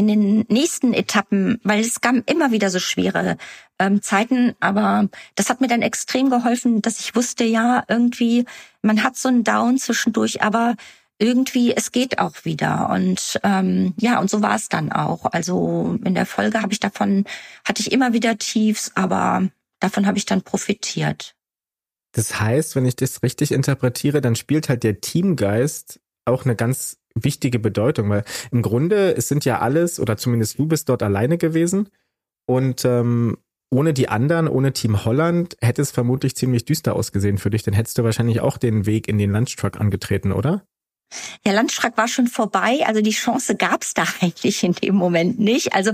in den nächsten Etappen, weil es gab immer wieder so schwere ähm, Zeiten, aber das hat mir dann extrem geholfen, dass ich wusste, ja, irgendwie, man hat so einen Down zwischendurch, aber irgendwie, es geht auch wieder. Und ähm, ja, und so war es dann auch. Also in der Folge habe ich davon, hatte ich immer wieder Tiefs, aber davon habe ich dann profitiert. Das heißt, wenn ich das richtig interpretiere, dann spielt halt der Teamgeist auch eine ganz wichtige Bedeutung, weil im Grunde es sind ja alles oder zumindest du bist dort alleine gewesen und ähm, ohne die anderen, ohne Team Holland hätte es vermutlich ziemlich düster ausgesehen für dich. Dann hättest du wahrscheinlich auch den Weg in den Lunchtruck angetreten, oder? Ja, Lunchtruck war schon vorbei, also die Chance gab es da eigentlich in dem Moment nicht. Also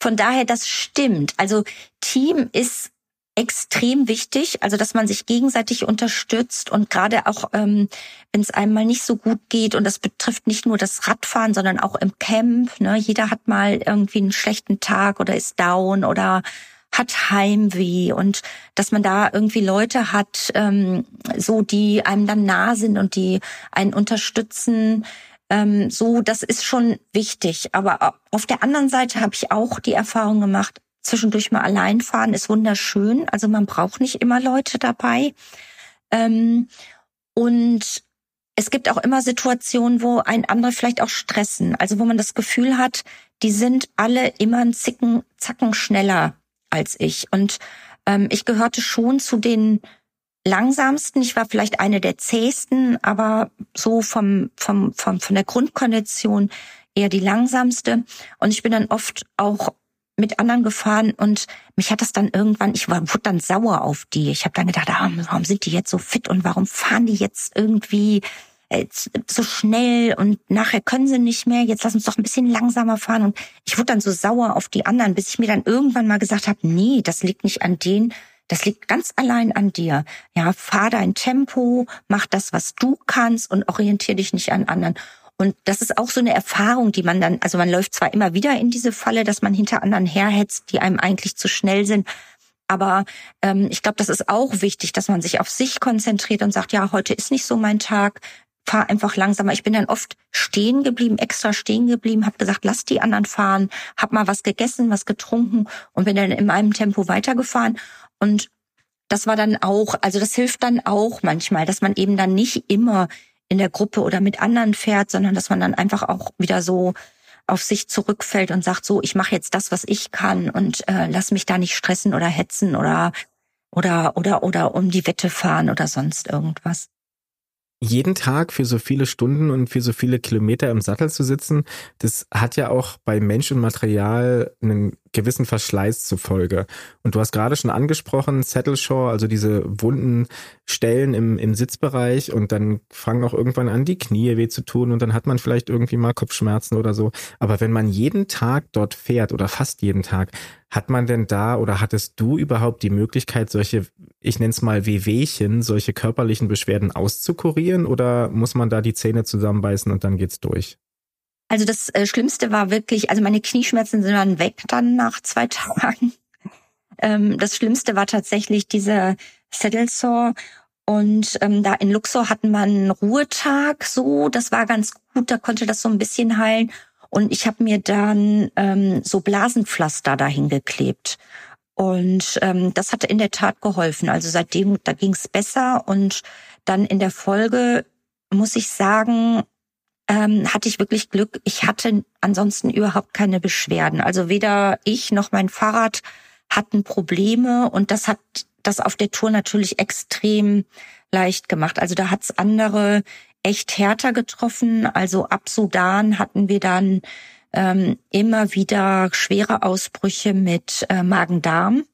von daher, das stimmt. Also Team ist extrem wichtig, also dass man sich gegenseitig unterstützt und gerade auch, ähm, wenn es einem mal nicht so gut geht und das betrifft nicht nur das Radfahren, sondern auch im Camp. Ne? Jeder hat mal irgendwie einen schlechten Tag oder ist down oder hat Heimweh und dass man da irgendwie Leute hat, ähm, so die einem dann nah sind und die einen unterstützen. Ähm, so, das ist schon wichtig. Aber auf der anderen Seite habe ich auch die Erfahrung gemacht, zwischendurch mal allein fahren ist wunderschön. Also man braucht nicht immer Leute dabei. Ähm, und es gibt auch immer Situationen, wo ein andere vielleicht auch stressen. Also wo man das Gefühl hat, die sind alle immer einen Zicken, Zacken schneller als ich. Und ähm, ich gehörte schon zu den langsamsten. Ich war vielleicht eine der zähsten, aber so vom, vom, vom, von der Grundkondition eher die langsamste. Und ich bin dann oft auch mit anderen gefahren und mich hat das dann irgendwann, ich war, wurde dann sauer auf die. Ich habe dann gedacht, ah, warum sind die jetzt so fit und warum fahren die jetzt irgendwie äh, so schnell und nachher können sie nicht mehr, jetzt lass uns doch ein bisschen langsamer fahren. Und ich wurde dann so sauer auf die anderen, bis ich mir dann irgendwann mal gesagt habe, nee, das liegt nicht an denen, das liegt ganz allein an dir. Ja, fahr dein Tempo, mach das, was du kannst und orientier dich nicht an anderen. Und das ist auch so eine Erfahrung, die man dann, also man läuft zwar immer wieder in diese Falle, dass man hinter anderen herhetzt, die einem eigentlich zu schnell sind. Aber ähm, ich glaube, das ist auch wichtig, dass man sich auf sich konzentriert und sagt, ja, heute ist nicht so mein Tag, fahr einfach langsamer. Ich bin dann oft stehen geblieben, extra stehen geblieben, habe gesagt, lass die anderen fahren, hab mal was gegessen, was getrunken und bin dann in meinem Tempo weitergefahren. Und das war dann auch, also das hilft dann auch manchmal, dass man eben dann nicht immer in der Gruppe oder mit anderen fährt, sondern dass man dann einfach auch wieder so auf sich zurückfällt und sagt, so, ich mache jetzt das, was ich kann und äh, lass mich da nicht stressen oder hetzen oder oder oder oder um die Wette fahren oder sonst irgendwas jeden Tag für so viele Stunden und für so viele Kilometer im Sattel zu sitzen, das hat ja auch bei Mensch und Material einen gewissen Verschleiß zur Folge. Und du hast gerade schon angesprochen, Shore, also diese wunden Stellen im, im Sitzbereich und dann fangen auch irgendwann an, die Knie weh zu tun und dann hat man vielleicht irgendwie mal Kopfschmerzen oder so. Aber wenn man jeden Tag dort fährt oder fast jeden Tag, hat man denn da oder hattest du überhaupt die Möglichkeit, solche, ich nenne es mal Wehwehchen, solche körperlichen Beschwerden auszukurieren oder muss man da die Zähne zusammenbeißen und dann geht's durch? Also das äh, Schlimmste war wirklich, also meine Knieschmerzen sind dann weg dann nach zwei Tagen. Ähm, das Schlimmste war tatsächlich diese Saddle. Und ähm, da in Luxor hatten wir einen Ruhetag so, das war ganz gut, da konnte das so ein bisschen heilen. Und ich habe mir dann ähm, so Blasenpflaster dahin geklebt. Und ähm, das hatte in der Tat geholfen. Also seitdem, da ging es besser. Und dann in der Folge, muss ich sagen, ähm, hatte ich wirklich Glück. Ich hatte ansonsten überhaupt keine Beschwerden. Also weder ich noch mein Fahrrad hatten Probleme und das hat das auf der Tour natürlich extrem leicht gemacht. Also da hat's andere echt härter getroffen. Also ab Sudan hatten wir dann ähm, immer wieder schwere Ausbrüche mit äh, Magen-Darm.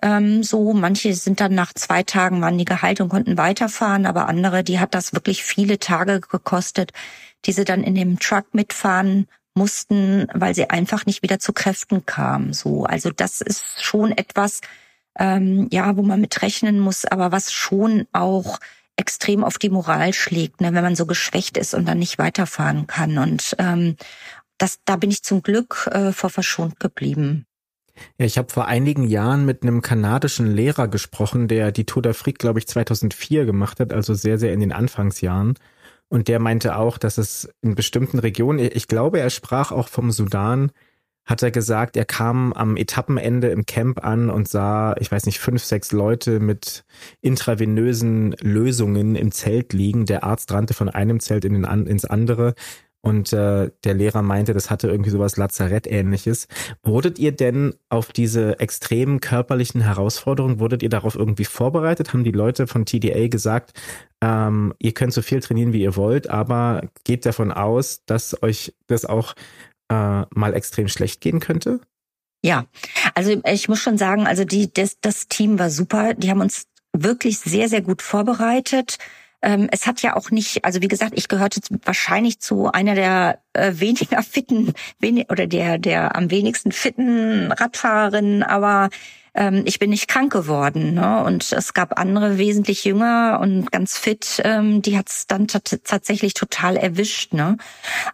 Ähm, so, manche sind dann nach zwei Tagen waren die geheilt und konnten weiterfahren, aber andere, die hat das wirklich viele Tage gekostet, die sie dann in dem Truck mitfahren mussten, weil sie einfach nicht wieder zu Kräften kamen. So, also das ist schon etwas, ähm, ja, wo man mit rechnen muss, aber was schon auch extrem auf die Moral schlägt, ne, wenn man so geschwächt ist und dann nicht weiterfahren kann. Und ähm, das, da bin ich zum Glück äh, vor verschont geblieben. Ja, ich habe vor einigen Jahren mit einem kanadischen Lehrer gesprochen, der die Tour d'Afrique, glaube ich, 2004 gemacht hat, also sehr, sehr in den Anfangsjahren. Und der meinte auch, dass es in bestimmten Regionen, ich glaube, er sprach auch vom Sudan, hat er gesagt, er kam am Etappenende im Camp an und sah, ich weiß nicht, fünf, sechs Leute mit intravenösen Lösungen im Zelt liegen. Der Arzt rannte von einem Zelt in den, ins andere. Und äh, der Lehrer meinte, das hatte irgendwie sowas Lazarett-ähnliches. Wurdet ihr denn auf diese extremen körperlichen Herausforderungen, wurdet ihr darauf irgendwie vorbereitet? Haben die Leute von TDA gesagt, ähm, ihr könnt so viel trainieren, wie ihr wollt, aber geht davon aus, dass euch das auch äh, mal extrem schlecht gehen könnte? Ja, also ich muss schon sagen, also die, das, das Team war super. Die haben uns wirklich sehr, sehr gut vorbereitet. Ähm, es hat ja auch nicht, also wie gesagt, ich gehörte wahrscheinlich zu einer der äh, weniger fitten wenig, oder der der am wenigsten fitten Radfahrerinnen, aber ähm, ich bin nicht krank geworden. Ne? Und es gab andere wesentlich jünger und ganz fit, ähm, die hat's dann tatsächlich total erwischt. Ne?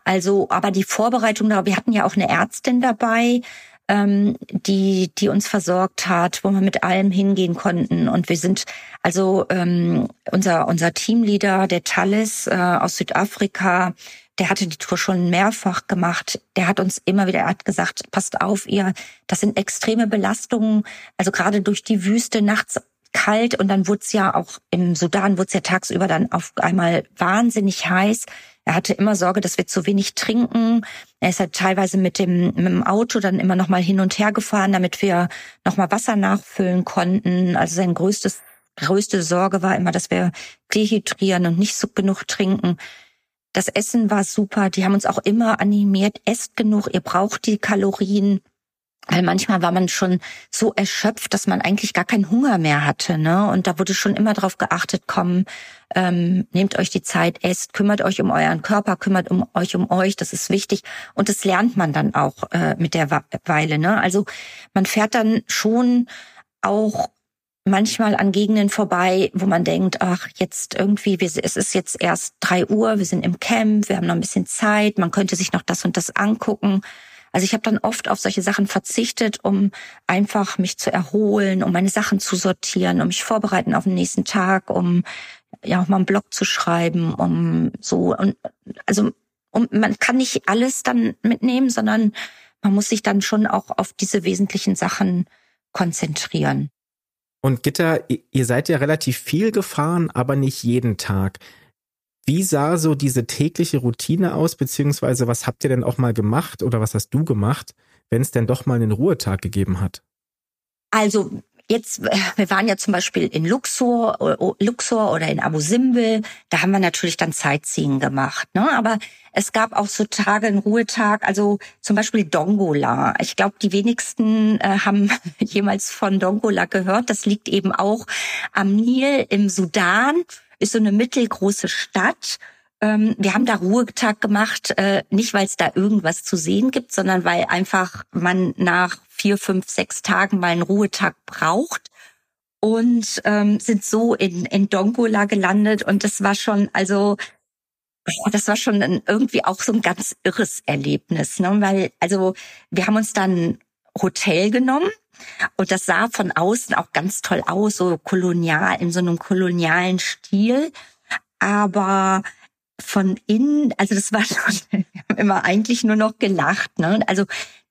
Also, aber die Vorbereitung, wir hatten ja auch eine Ärztin dabei ähm, die, die uns versorgt hat, wo wir mit allem hingehen konnten. Und wir sind also ähm, unser unser Teamleader, der Tallis äh, aus Südafrika, der hatte die Tour schon mehrfach gemacht. Der hat uns immer wieder, er hat gesagt, passt auf, ihr, das sind extreme Belastungen. Also gerade durch die Wüste nachts kalt und dann wurde es ja auch im Sudan wurde es ja tagsüber dann auf einmal wahnsinnig heiß. Er hatte immer Sorge, dass wir zu wenig trinken. Er ist halt teilweise mit dem, mit dem Auto dann immer noch mal hin und her gefahren, damit wir noch mal Wasser nachfüllen konnten. Also sein größtes, größte Sorge war immer, dass wir dehydrieren und nicht so genug trinken. Das Essen war super. Die haben uns auch immer animiert, esst genug, ihr braucht die Kalorien. Weil manchmal war man schon so erschöpft, dass man eigentlich gar keinen Hunger mehr hatte. Ne? Und da wurde schon immer darauf geachtet, komm, ähm, nehmt euch die Zeit, esst, kümmert euch um euren Körper, kümmert um euch um euch, das ist wichtig. Und das lernt man dann auch äh, mit der Weile. Ne? Also man fährt dann schon auch manchmal an Gegenden vorbei, wo man denkt, ach, jetzt irgendwie, es ist jetzt erst drei Uhr, wir sind im Camp, wir haben noch ein bisschen Zeit, man könnte sich noch das und das angucken. Also ich habe dann oft auf solche Sachen verzichtet, um einfach mich zu erholen, um meine Sachen zu sortieren, um mich vorbereiten auf den nächsten Tag, um ja auch mal einen Blog zu schreiben, um so und also um, man kann nicht alles dann mitnehmen, sondern man muss sich dann schon auch auf diese wesentlichen Sachen konzentrieren. Und Gitter, ihr seid ja relativ viel gefahren, aber nicht jeden Tag. Wie sah so diese tägliche Routine aus, beziehungsweise was habt ihr denn auch mal gemacht oder was hast du gemacht, wenn es denn doch mal einen Ruhetag gegeben hat? Also Jetzt, äh, wir waren ja zum Beispiel in Luxor, Luxor oder in Abu Simbel. Da haben wir natürlich dann Sightseeing gemacht. Ne? Aber es gab auch so Tage, einen Ruhetag, also zum Beispiel Dongola. Ich glaube, die wenigsten äh, haben jemals von Dongola gehört. Das liegt eben auch am Nil im Sudan. Ist so eine mittelgroße Stadt ähm, wir haben da Ruhetag gemacht, äh, nicht weil es da irgendwas zu sehen gibt, sondern weil einfach man nach vier, fünf, sechs Tagen mal einen Ruhetag braucht und ähm, sind so in, in Dongola gelandet und das war schon, also das war schon irgendwie auch so ein ganz irres Erlebnis, ne? weil also wir haben uns dann Hotel genommen und das sah von außen auch ganz toll aus, so kolonial in so einem kolonialen Stil, aber von innen, also das war schon, immer eigentlich nur noch gelacht. Ne? Also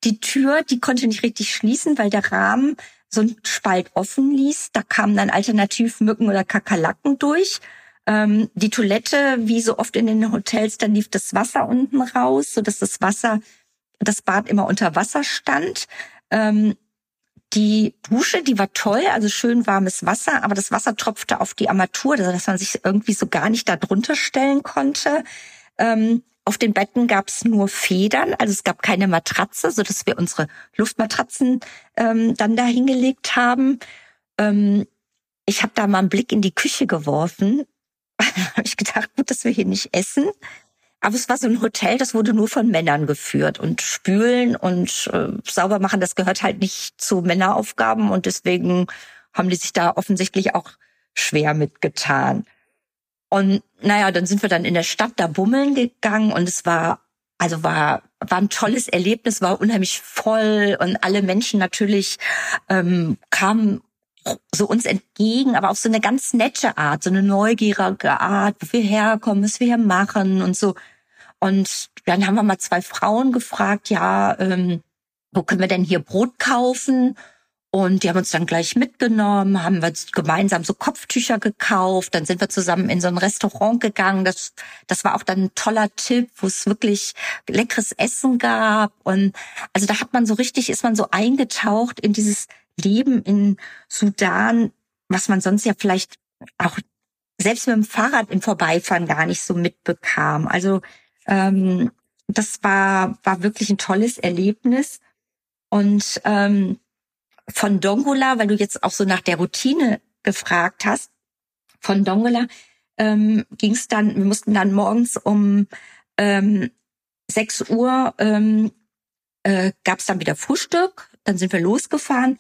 die Tür, die konnte nicht richtig schließen, weil der Rahmen so ein Spalt offen ließ. Da kamen dann alternativ Mücken oder Kakerlaken durch. Ähm, die Toilette, wie so oft in den Hotels, da lief das Wasser unten raus, so dass das Wasser, das Bad immer unter Wasser stand. Ähm, die Dusche, die war toll, also schön warmes Wasser, aber das Wasser tropfte auf die Armatur, dass man sich irgendwie so gar nicht da drunter stellen konnte. Ähm, auf den Betten gab es nur Federn, also es gab keine Matratze, so dass wir unsere Luftmatratzen ähm, dann da hingelegt haben. Ähm, ich habe da mal einen Blick in die Küche geworfen. habe ich gedacht, gut, dass wir hier nicht essen. Aber es war so ein Hotel, das wurde nur von Männern geführt und spülen und äh, sauber machen, das gehört halt nicht zu Männeraufgaben und deswegen haben die sich da offensichtlich auch schwer mitgetan. Und naja, dann sind wir dann in der Stadt da bummeln gegangen und es war, also war, war ein tolles Erlebnis, war unheimlich voll und alle Menschen natürlich ähm, kamen so uns entgegen, aber auf so eine ganz nette Art, so eine neugierige Art, wo wir herkommen, was wir hier machen und so. Und dann haben wir mal zwei Frauen gefragt, ja, ähm, wo können wir denn hier Brot kaufen? Und die haben uns dann gleich mitgenommen, haben wir gemeinsam so Kopftücher gekauft, dann sind wir zusammen in so ein Restaurant gegangen. Das, das war auch dann ein toller Tipp, wo es wirklich leckeres Essen gab. Und also da hat man so richtig, ist man so eingetaucht in dieses Leben in Sudan, was man sonst ja vielleicht auch selbst mit dem Fahrrad im Vorbeifahren gar nicht so mitbekam. Also ähm, das war, war wirklich ein tolles Erlebnis. Und ähm, von Dongola, weil du jetzt auch so nach der Routine gefragt hast, von Dongola ähm, ging es dann, wir mussten dann morgens um ähm, 6 Uhr ähm, äh, gab es dann wieder Frühstück, dann sind wir losgefahren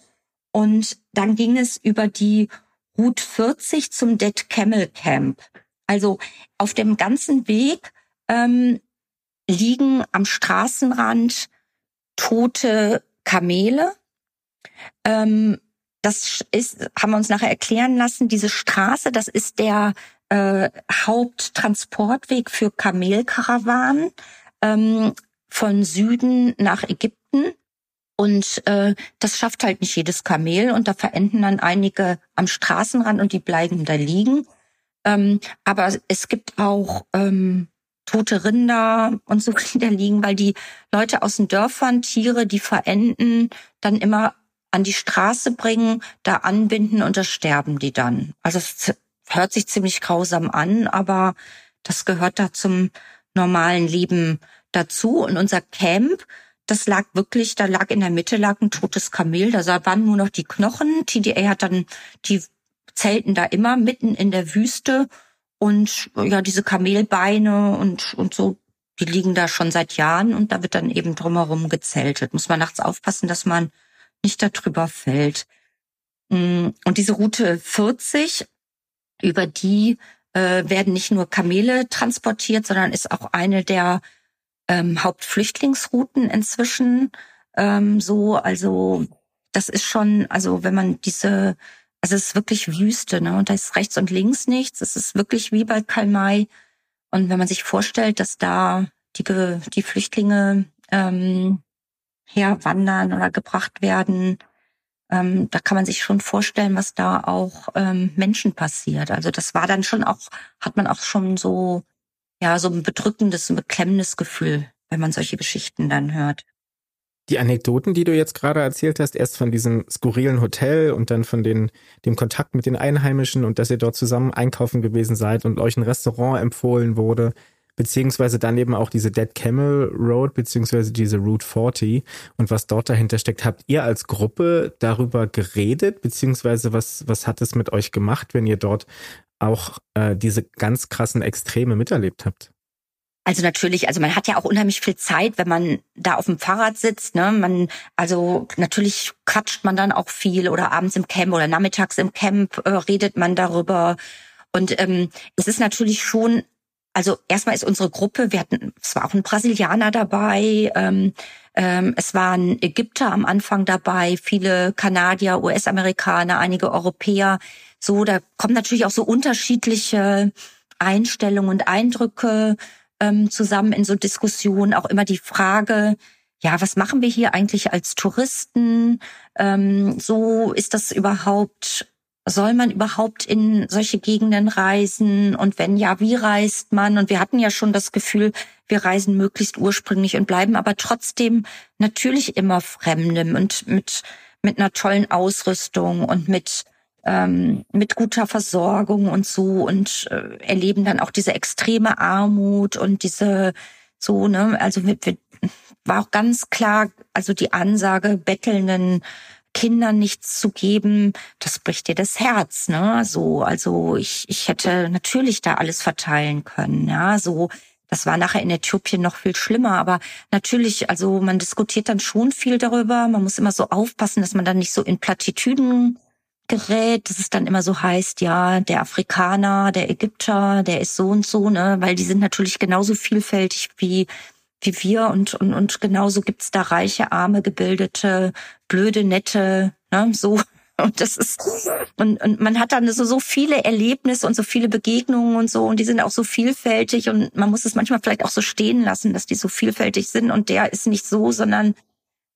und dann ging es über die Route 40 zum Dead Camel Camp. Also auf dem ganzen Weg ähm, liegen am Straßenrand tote Kamele. Ähm, das ist, haben wir uns nachher erklären lassen, diese Straße, das ist der äh, Haupttransportweg für Kamelkarawanen ähm, von Süden nach Ägypten. Und äh, das schafft halt nicht jedes Kamel und da verenden dann einige am Straßenrand und die bleiben da liegen. Ähm, aber es gibt auch ähm, tote Rinder und so liegen, weil die Leute aus den Dörfern Tiere, die verenden, dann immer an die Straße bringen, da anbinden und da sterben die dann. Also es hört sich ziemlich grausam an, aber das gehört da zum normalen Leben dazu. Und unser Camp, das lag wirklich, da lag in der Mitte lag ein totes Kamel, da waren nur noch die Knochen. TDA hat dann die Zelten da immer mitten in der Wüste und ja, diese Kamelbeine und, und so, die liegen da schon seit Jahren und da wird dann eben drumherum gezeltet. Muss man nachts aufpassen, dass man nicht darüber fällt. Mm, und diese Route 40, über die äh, werden nicht nur Kamele transportiert, sondern ist auch eine der ähm, Hauptflüchtlingsrouten inzwischen. Ähm, so, also das ist schon, also wenn man diese, also es ist wirklich Wüste, ne? Und da ist rechts und links nichts. Es ist wirklich wie bei Kalmai. Und wenn man sich vorstellt, dass da die, die Flüchtlinge ähm, herwandern oder gebracht werden, ähm, da kann man sich schon vorstellen, was da auch ähm, Menschen passiert. Also das war dann schon auch, hat man auch schon so, ja, so ein bedrückendes, ein beklemmendes Gefühl, wenn man solche Geschichten dann hört. Die Anekdoten, die du jetzt gerade erzählt hast, erst von diesem skurrilen Hotel und dann von den, dem Kontakt mit den Einheimischen und dass ihr dort zusammen einkaufen gewesen seid und euch ein Restaurant empfohlen wurde, beziehungsweise dann eben auch diese Dead Camel Road, beziehungsweise diese Route 40 und was dort dahinter steckt. Habt ihr als Gruppe darüber geredet, beziehungsweise was, was hat es mit euch gemacht, wenn ihr dort auch äh, diese ganz krassen Extreme miterlebt habt? Also natürlich, also man hat ja auch unheimlich viel Zeit, wenn man da auf dem Fahrrad sitzt. Ne? Man, also natürlich quatscht man dann auch viel oder abends im Camp oder nachmittags im Camp äh, redet man darüber. Und ähm, es ist natürlich schon also erstmal ist unsere Gruppe, wir hatten, es war auch ein Brasilianer dabei, ähm, ähm, es waren Ägypter am Anfang dabei, viele Kanadier, US-Amerikaner, einige Europäer. So, da kommen natürlich auch so unterschiedliche Einstellungen und Eindrücke ähm, zusammen in so Diskussionen. Auch immer die Frage, ja, was machen wir hier eigentlich als Touristen? Ähm, so ist das überhaupt soll man überhaupt in solche Gegenden reisen? Und wenn ja, wie reist man? Und wir hatten ja schon das Gefühl, wir reisen möglichst ursprünglich und bleiben aber trotzdem natürlich immer Fremdem und mit, mit einer tollen Ausrüstung und mit, ähm, mit guter Versorgung und so und äh, erleben dann auch diese extreme Armut und diese so, ne, also wir, wir, war auch ganz klar, also die Ansage bettelnden Kindern nichts zu geben, das bricht dir das Herz, ne? So, also ich, ich hätte natürlich da alles verteilen können, ja, so. Das war nachher in Äthiopien noch viel schlimmer, aber natürlich, also man diskutiert dann schon viel darüber. Man muss immer so aufpassen, dass man dann nicht so in Plattitüden gerät, dass es dann immer so heißt, ja, der Afrikaner, der Ägypter, der ist so und so, ne, weil die sind natürlich genauso vielfältig wie wie wir und, und, und genauso gibt's da reiche, arme, gebildete, blöde, nette, ne, so. Und das ist, und, und man hat dann so, so viele Erlebnisse und so viele Begegnungen und so, und die sind auch so vielfältig und man muss es manchmal vielleicht auch so stehen lassen, dass die so vielfältig sind und der ist nicht so, sondern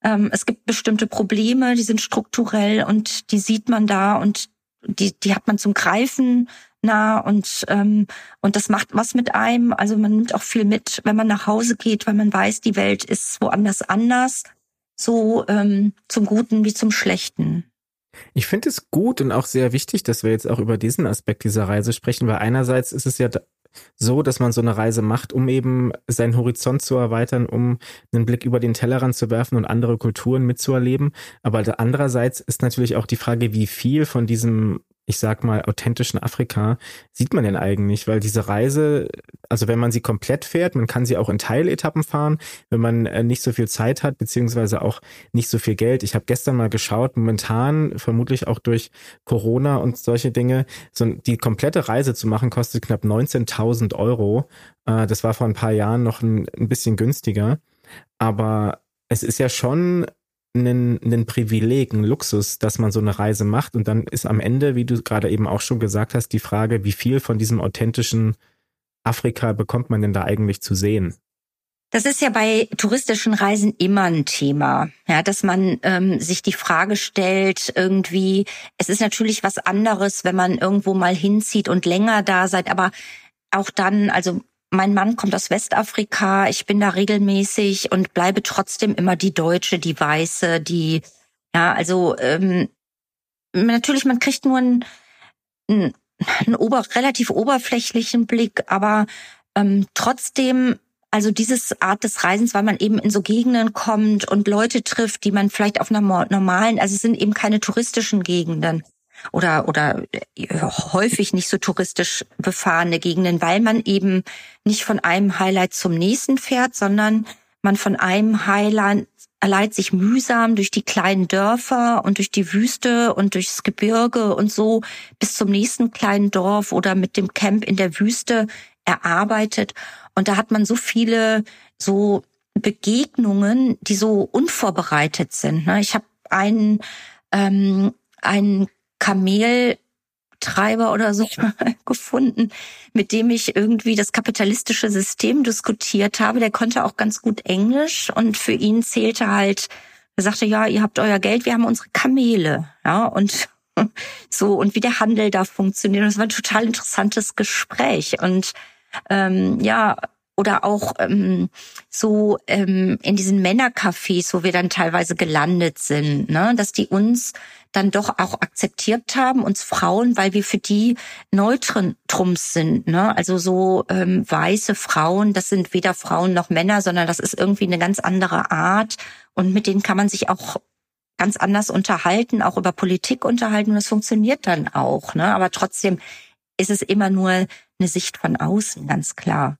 es gibt bestimmte Probleme, die sind strukturell und die sieht man da und die, die hat man zum Greifen nah und ähm, und das macht was mit einem. Also man nimmt auch viel mit, wenn man nach Hause geht, weil man weiß, die Welt ist woanders anders, so ähm, zum Guten wie zum Schlechten. Ich finde es gut und auch sehr wichtig, dass wir jetzt auch über diesen Aspekt dieser Reise sprechen, weil einerseits ist es ja so, dass man so eine Reise macht, um eben seinen Horizont zu erweitern, um einen Blick über den Tellerrand zu werfen und andere Kulturen mitzuerleben. Aber andererseits ist natürlich auch die Frage, wie viel von diesem ich sag mal, authentischen Afrika sieht man denn eigentlich? Weil diese Reise, also wenn man sie komplett fährt, man kann sie auch in Teiletappen fahren, wenn man äh, nicht so viel Zeit hat, beziehungsweise auch nicht so viel Geld. Ich habe gestern mal geschaut, momentan, vermutlich auch durch Corona und solche Dinge, so die komplette Reise zu machen, kostet knapp 19.000 Euro. Äh, das war vor ein paar Jahren noch ein, ein bisschen günstiger. Aber es ist ja schon ein, ein Privileg, ein Luxus, dass man so eine Reise macht. Und dann ist am Ende, wie du gerade eben auch schon gesagt hast, die Frage, wie viel von diesem authentischen Afrika bekommt man denn da eigentlich zu sehen? Das ist ja bei touristischen Reisen immer ein Thema, ja, dass man ähm, sich die Frage stellt, irgendwie, es ist natürlich was anderes, wenn man irgendwo mal hinzieht und länger da seid, aber auch dann, also mein Mann kommt aus Westafrika, ich bin da regelmäßig und bleibe trotzdem immer die Deutsche, die Weiße, die, ja, also ähm, natürlich, man kriegt nur einen, einen, ober, relativ oberflächlichen Blick, aber ähm, trotzdem, also dieses Art des Reisens, weil man eben in so Gegenden kommt und Leute trifft, die man vielleicht auf einer normalen, also es sind eben keine touristischen Gegenden oder, oder äh, häufig nicht so touristisch befahrene Gegenden, weil man eben nicht von einem Highlight zum nächsten fährt, sondern man von einem Highlight sich mühsam durch die kleinen Dörfer und durch die Wüste und durchs Gebirge und so bis zum nächsten kleinen Dorf oder mit dem Camp in der Wüste erarbeitet. Und da hat man so viele so Begegnungen, die so unvorbereitet sind. Ne? Ich habe einen, ähm, einen Kamel Treiber oder so gefunden, mit dem ich irgendwie das kapitalistische System diskutiert habe. Der konnte auch ganz gut Englisch und für ihn zählte halt, er sagte, ja, ihr habt euer Geld, wir haben unsere Kamele, ja, und so und wie der Handel da funktioniert. Das war ein total interessantes Gespräch und ähm, ja, oder auch ähm, so ähm, in diesen Männercafés, wo wir dann teilweise gelandet sind, ne, dass die uns dann doch auch akzeptiert haben, uns Frauen, weil wir für die Neutrums sind. Ne? Also so ähm, weiße Frauen, das sind weder Frauen noch Männer, sondern das ist irgendwie eine ganz andere Art. Und mit denen kann man sich auch ganz anders unterhalten, auch über Politik unterhalten. Und das funktioniert dann auch. Ne? Aber trotzdem ist es immer nur eine Sicht von außen, ganz klar.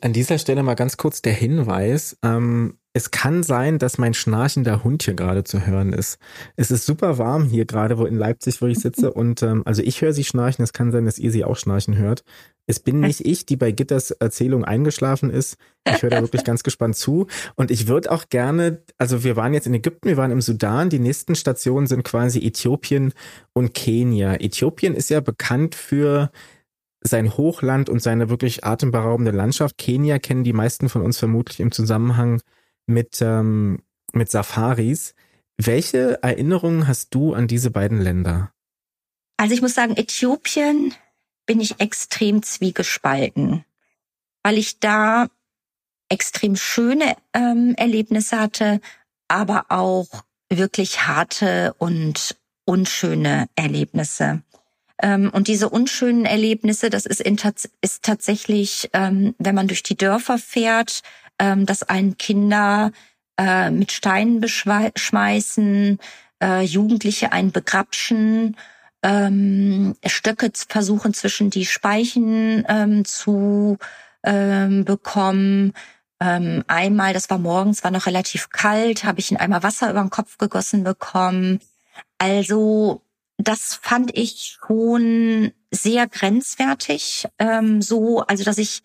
An dieser Stelle mal ganz kurz der Hinweis. Ähm, es kann sein, dass mein schnarchender Hund hier gerade zu hören ist. Es ist super warm hier gerade, wo in Leipzig, wo ich sitze. Und ähm, also ich höre sie schnarchen. Es kann sein, dass ihr sie auch schnarchen hört. Es bin nicht ich, die bei Gitters Erzählung eingeschlafen ist. Ich höre da wirklich ganz gespannt zu. Und ich würde auch gerne, also wir waren jetzt in Ägypten, wir waren im Sudan. Die nächsten Stationen sind quasi Äthiopien und Kenia. Äthiopien ist ja bekannt für sein Hochland und seine wirklich atemberaubende Landschaft. Kenia kennen die meisten von uns vermutlich im Zusammenhang mit, ähm, mit Safaris. Welche Erinnerungen hast du an diese beiden Länder? Also ich muss sagen, Äthiopien bin ich extrem zwiegespalten, weil ich da extrem schöne ähm, Erlebnisse hatte, aber auch wirklich harte und unschöne Erlebnisse. Ähm, und diese unschönen Erlebnisse, das ist, in, ist tatsächlich, ähm, wenn man durch die Dörfer fährt, ähm, dass einen Kinder äh, mit Steinen beschmeißen, äh, Jugendliche einen begrapschen, Stöcke versuchen zwischen die Speichen zu bekommen. Einmal, das war morgens, war noch relativ kalt, habe ich in einmal Wasser über den Kopf gegossen bekommen. Also das fand ich schon sehr grenzwertig. Ähm, so, also dass ich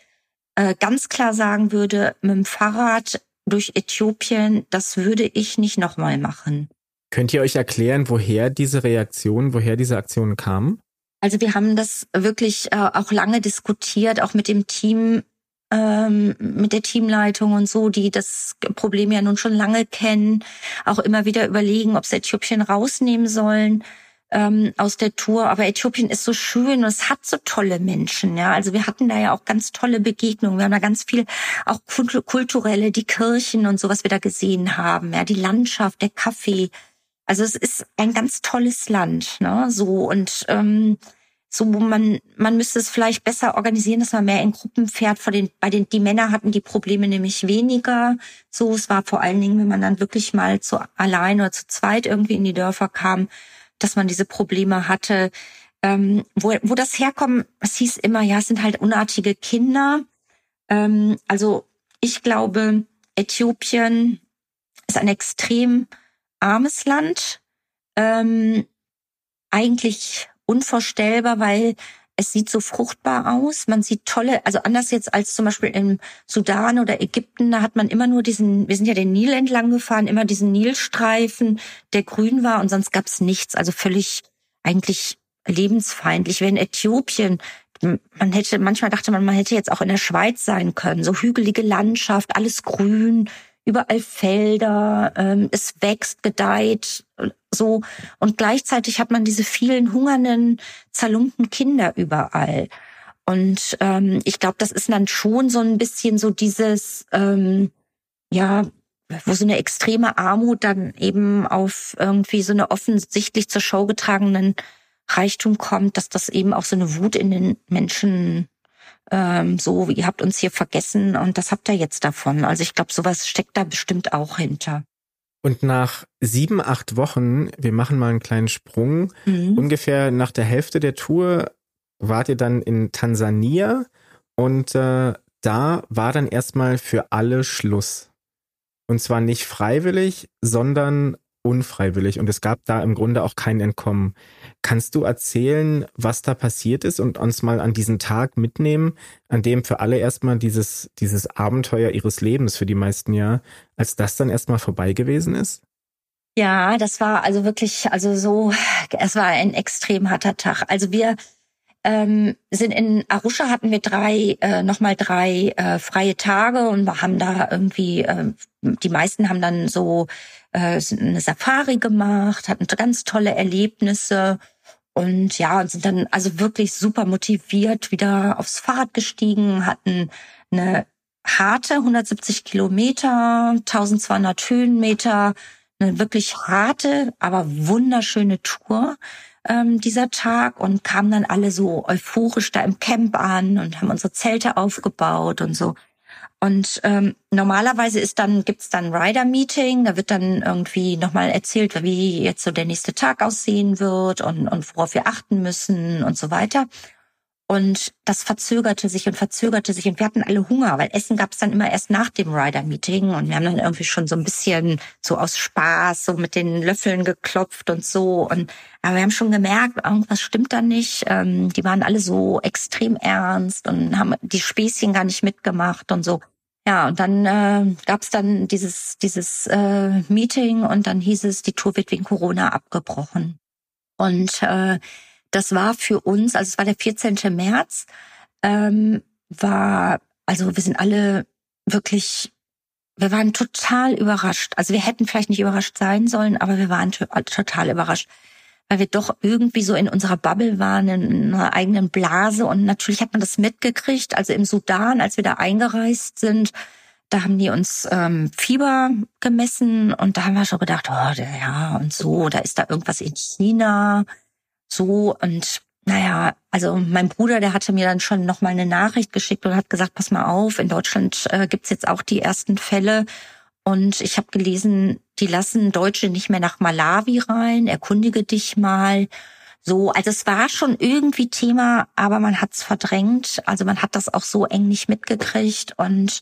äh, ganz klar sagen würde, mit dem Fahrrad durch Äthiopien, das würde ich nicht nochmal machen. Könnt ihr euch erklären, woher diese Reaktionen, woher diese Aktionen kamen? Also wir haben das wirklich äh, auch lange diskutiert, auch mit dem Team, ähm, mit der Teamleitung und so, die das Problem ja nun schon lange kennen, auch immer wieder überlegen, ob sie Äthiopien rausnehmen sollen ähm, aus der Tour. Aber Äthiopien ist so schön und es hat so tolle Menschen. Ja, also wir hatten da ja auch ganz tolle Begegnungen. Wir haben da ganz viel auch kulturelle, die Kirchen und so, was wir da gesehen haben. Ja, die Landschaft, der Kaffee. Also es ist ein ganz tolles Land. Ne, so und ähm, so man man müsste es vielleicht besser organisieren, dass man mehr in Gruppen fährt. Vor den bei den die Männer hatten die Probleme nämlich weniger. So es war vor allen Dingen, wenn man dann wirklich mal zu allein oder zu zweit irgendwie in die Dörfer kam, dass man diese Probleme hatte. Ähm, wo, wo das herkommt, es hieß immer, ja, es sind halt unartige Kinder. Ähm, also ich glaube, Äthiopien ist ein extrem armes Land. Ähm, eigentlich unvorstellbar, weil es sieht so fruchtbar aus. Man sieht tolle, also anders jetzt als zum Beispiel im Sudan oder Ägypten, da hat man immer nur diesen, wir sind ja den Nil entlang gefahren, immer diesen Nilstreifen, der grün war und sonst gab's nichts. Also völlig eigentlich lebensfeindlich. Wenn Äthiopien, man hätte, manchmal dachte man, man hätte jetzt auch in der Schweiz sein können. So hügelige Landschaft, alles grün, überall Felder, ähm, es wächst, gedeiht, so. Und gleichzeitig hat man diese vielen hungernden, zerlumpten Kinder überall. Und ähm, ich glaube, das ist dann schon so ein bisschen so dieses, ähm, ja, wo so eine extreme Armut dann eben auf irgendwie so eine offensichtlich zur Show getragenen Reichtum kommt, dass das eben auch so eine Wut in den Menschen ähm, so, ihr habt uns hier vergessen und das habt ihr jetzt davon. Also ich glaube, sowas steckt da bestimmt auch hinter. Und nach sieben, acht Wochen, wir machen mal einen kleinen Sprung, mhm. ungefähr nach der Hälfte der Tour wart ihr dann in Tansania und äh, da war dann erstmal für alle Schluss. Und zwar nicht freiwillig, sondern unfreiwillig. Und es gab da im Grunde auch kein Entkommen. Kannst du erzählen, was da passiert ist und uns mal an diesen Tag mitnehmen, an dem für alle erstmal dieses, dieses Abenteuer ihres Lebens für die meisten ja, als das dann erstmal vorbei gewesen ist? Ja, das war also wirklich, also so, es war ein extrem harter Tag. Also wir ähm, sind in Arusha hatten wir drei, äh, nochmal drei äh, freie Tage und wir haben da irgendwie, äh, die meisten haben dann so äh, eine Safari gemacht, hatten ganz tolle Erlebnisse und ja, und sind dann also wirklich super motiviert wieder aufs Fahrrad gestiegen, hatten eine harte 170 Kilometer, 1200 Höhenmeter, eine wirklich harte, aber wunderschöne Tour ähm, dieser Tag und kamen dann alle so euphorisch da im Camp an und haben unsere Zelte aufgebaut und so. Und ähm, normalerweise ist dann gibt's dann Rider-Meeting, da wird dann irgendwie nochmal erzählt, wie jetzt so der nächste Tag aussehen wird und, und worauf wir achten müssen und so weiter. Und das verzögerte sich und verzögerte sich und wir hatten alle Hunger, weil Essen gab es dann immer erst nach dem Rider-Meeting und wir haben dann irgendwie schon so ein bisschen so aus Spaß so mit den Löffeln geklopft und so. Und aber wir haben schon gemerkt, irgendwas stimmt da nicht. Ähm, die waren alle so extrem ernst und haben die Späßchen gar nicht mitgemacht und so. Ja, und dann äh, gab es dann dieses dieses äh, Meeting und dann hieß es, die Tour wird wegen Corona abgebrochen. Und äh, das war für uns, also es war der 14. März, ähm, war, also wir sind alle wirklich, wir waren total überrascht. Also wir hätten vielleicht nicht überrascht sein sollen, aber wir waren total überrascht, weil wir doch irgendwie so in unserer Bubble waren, in einer eigenen Blase. Und natürlich hat man das mitgekriegt. Also im Sudan, als wir da eingereist sind, da haben die uns ähm, Fieber gemessen und da haben wir schon gedacht, oh, ja, und so, da ist da irgendwas in China so und naja, also mein Bruder, der hatte mir dann schon noch mal eine Nachricht geschickt und hat gesagt, pass mal auf, in Deutschland äh, gibt's jetzt auch die ersten Fälle. Und ich habe gelesen, die lassen Deutsche nicht mehr nach Malawi rein, erkundige dich mal. So, also es war schon irgendwie Thema, aber man hat's verdrängt. Also man hat das auch so eng nicht mitgekriegt. Und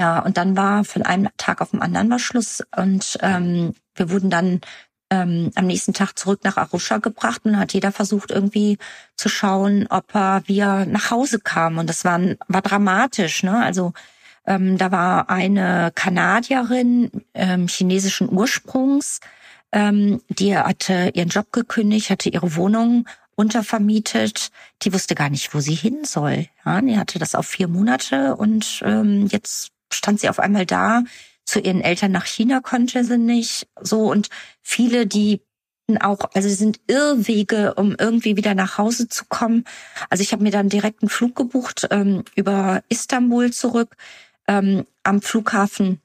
ja, und dann war von einem Tag auf den anderen war Schluss. Und ähm, wir wurden dann ähm, am nächsten Tag zurück nach Arusha gebracht und hat jeder versucht irgendwie zu schauen, ob er wieder nach Hause kam. Und das war, war dramatisch. Ne? Also ähm, da war eine Kanadierin ähm, chinesischen Ursprungs, ähm, die hatte ihren Job gekündigt, hatte ihre Wohnung untervermietet. Die wusste gar nicht, wo sie hin soll. Ja, die hatte das auf vier Monate und ähm, jetzt stand sie auf einmal da zu ihren Eltern nach China konnte sie nicht. So und viele, die auch, also sind Irrwege, um irgendwie wieder nach Hause zu kommen. Also ich habe mir dann direkt einen Flug gebucht ähm, über Istanbul zurück. Ähm, am Flughafen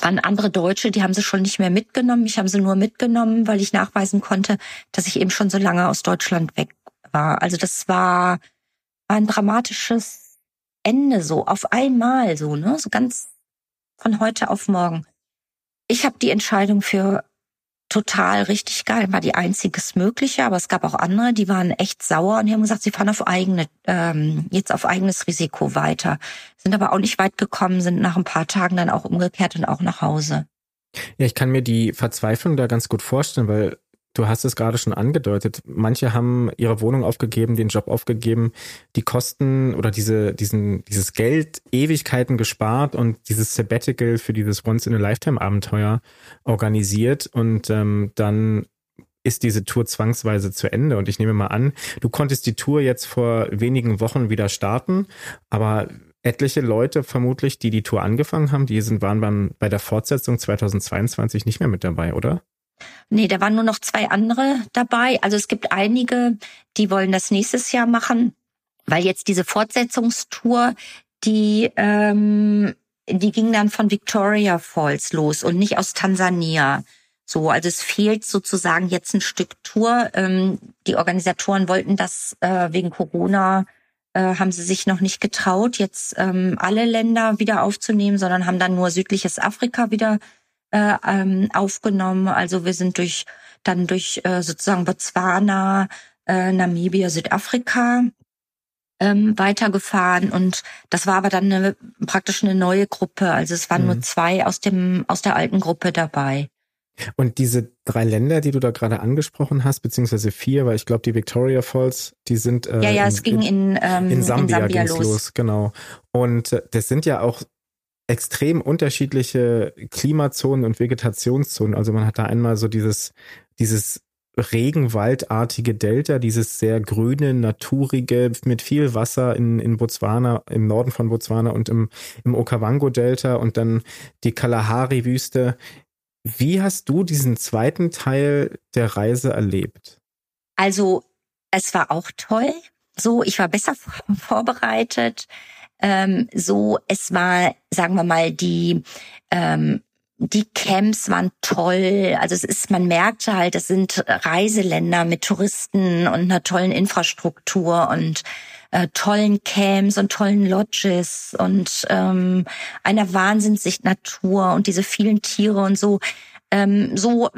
waren andere Deutsche, die haben sie schon nicht mehr mitgenommen. Ich habe sie nur mitgenommen, weil ich nachweisen konnte, dass ich eben schon so lange aus Deutschland weg war. Also das war, war ein dramatisches Ende so auf einmal so, ne, so ganz von heute auf morgen. Ich habe die Entscheidung für total richtig geil, war die einziges Mögliche, aber es gab auch andere, die waren echt sauer und die haben gesagt, sie fahren auf eigene, ähm, jetzt auf eigenes Risiko weiter, sind aber auch nicht weit gekommen, sind nach ein paar Tagen dann auch umgekehrt und auch nach Hause. Ja, ich kann mir die Verzweiflung da ganz gut vorstellen, weil Du hast es gerade schon angedeutet. Manche haben ihre Wohnung aufgegeben, den Job aufgegeben, die Kosten oder diese, diesen, dieses Geld Ewigkeiten gespart und dieses Sabbatical für dieses Once-in-a-Lifetime-Abenteuer organisiert und ähm, dann ist diese Tour zwangsweise zu Ende. Und ich nehme mal an, du konntest die Tour jetzt vor wenigen Wochen wieder starten, aber etliche Leute vermutlich, die die Tour angefangen haben, die sind, waren beim, bei der Fortsetzung 2022 nicht mehr mit dabei, oder? Nee, da waren nur noch zwei andere dabei. Also es gibt einige, die wollen das nächstes Jahr machen, weil jetzt diese Fortsetzungstour, die ähm, die ging dann von Victoria Falls los und nicht aus Tansania. So, also es fehlt sozusagen jetzt ein Stück Tour. Ähm, die Organisatoren wollten das äh, wegen Corona äh, haben sie sich noch nicht getraut, jetzt ähm, alle Länder wieder aufzunehmen, sondern haben dann nur südliches Afrika wieder äh, ähm, aufgenommen. Also wir sind durch dann durch äh, sozusagen Botswana, äh, Namibia, Südafrika ähm, weitergefahren und das war aber dann eine, praktisch eine neue Gruppe. Also es waren mhm. nur zwei aus dem aus der alten Gruppe dabei. Und diese drei Länder, die du da gerade angesprochen hast, beziehungsweise vier, weil ich glaube, die Victoria Falls, die sind äh, ja ja, in, es ging in ähm, in Sambia, in Sambia los. los. genau. Und äh, das sind ja auch extrem unterschiedliche Klimazonen und Vegetationszonen. Also man hat da einmal so dieses dieses regenwaldartige Delta, dieses sehr grüne, naturige, mit viel Wasser in, in Botswana, im Norden von Botswana und im, im Okavango-Delta und dann die Kalahari-Wüste. Wie hast du diesen zweiten Teil der Reise erlebt? Also, es war auch toll. So, ich war besser vorbereitet. Ähm, so, es war, sagen wir mal, die ähm, die Camps waren toll. Also es ist, man merkte halt, es sind Reiseländer mit Touristen und einer tollen Infrastruktur und äh, tollen Camps und tollen Lodges und ähm, einer Wahnsinnssicht Natur und diese vielen Tiere und so. Ähm, so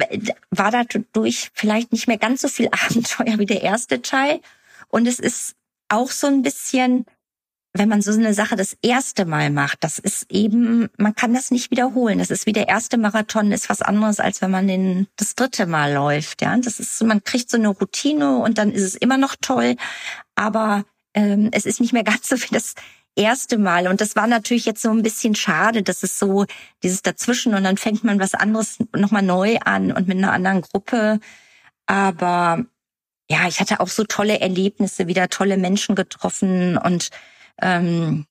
war dadurch vielleicht nicht mehr ganz so viel Abenteuer wie der erste Teil. Und es ist auch so ein bisschen wenn man so eine Sache das erste Mal macht, das ist eben, man kann das nicht wiederholen. Das ist wie der erste Marathon, ist was anderes, als wenn man den das dritte Mal läuft. Ja, das ist, man kriegt so eine Routine und dann ist es immer noch toll, aber ähm, es ist nicht mehr ganz so wie das erste Mal. Und das war natürlich jetzt so ein bisschen schade, dass es so dieses dazwischen und dann fängt man was anderes nochmal neu an und mit einer anderen Gruppe. Aber ja, ich hatte auch so tolle Erlebnisse, wieder tolle Menschen getroffen und ähm,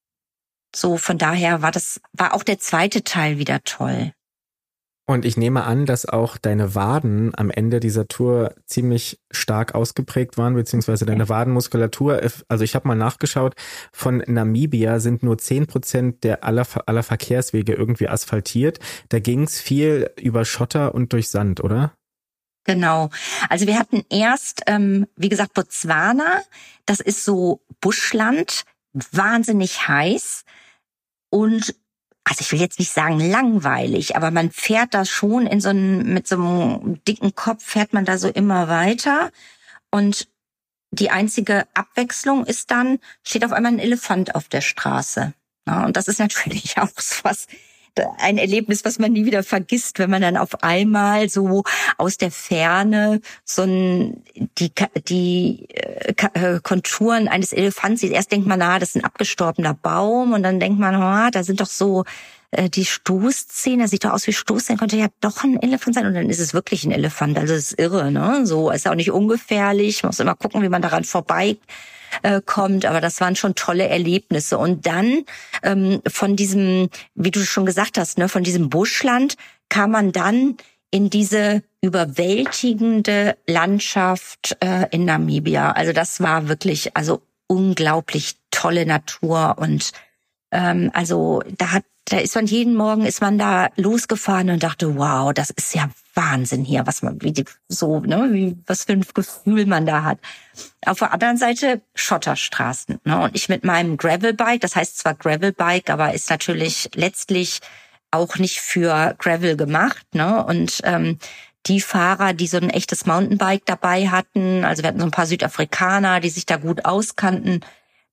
so von daher war das, war auch der zweite Teil wieder toll. Und ich nehme an, dass auch deine Waden am Ende dieser Tour ziemlich stark ausgeprägt waren, beziehungsweise deine Wadenmuskulatur. Also ich habe mal nachgeschaut, von Namibia sind nur zehn Prozent der aller, aller Verkehrswege irgendwie asphaltiert. Da ging es viel über Schotter und durch Sand, oder? Genau. Also wir hatten erst, ähm, wie gesagt, Botswana. Das ist so Buschland wahnsinnig heiß und also ich will jetzt nicht sagen langweilig, aber man fährt da schon in so einem, mit so einem dicken Kopf fährt man da so immer weiter und die einzige Abwechslung ist dann, steht auf einmal ein Elefant auf der Straße. Und das ist natürlich auch so was, ein Erlebnis, was man nie wieder vergisst, wenn man dann auf einmal so aus der Ferne so ein, die, die äh, äh, Konturen eines Elefanten sieht. Erst denkt man, na, das ist ein abgestorbener Baum und dann denkt man, oh, da sind doch so äh, die Stoßzähne, das sieht doch aus wie Stoßzähne, könnte ja doch ein Elefant sein und dann ist es wirklich ein Elefant. Also es ist irre, ne? So ist auch nicht ungefährlich. Man muss immer gucken, wie man daran vorbei äh, kommt. Aber das waren schon tolle Erlebnisse. Und dann ähm, von diesem, wie du schon gesagt hast, ne, von diesem Buschland kam man dann in diese überwältigende Landschaft äh, in Namibia. Also das war wirklich also unglaublich tolle Natur und ähm, also da hat da ist man jeden Morgen ist man da losgefahren und dachte, wow, das ist ja Wahnsinn hier, was man wie die, so, ne, wie was für ein Gefühl man da hat. Auf der anderen Seite Schotterstraßen, ne, und ich mit meinem Gravelbike, das heißt zwar Gravelbike, aber ist natürlich letztlich auch nicht für Gravel gemacht, ne, und ähm, die Fahrer, die so ein echtes Mountainbike dabei hatten, also wir hatten so ein paar Südafrikaner, die sich da gut auskannten,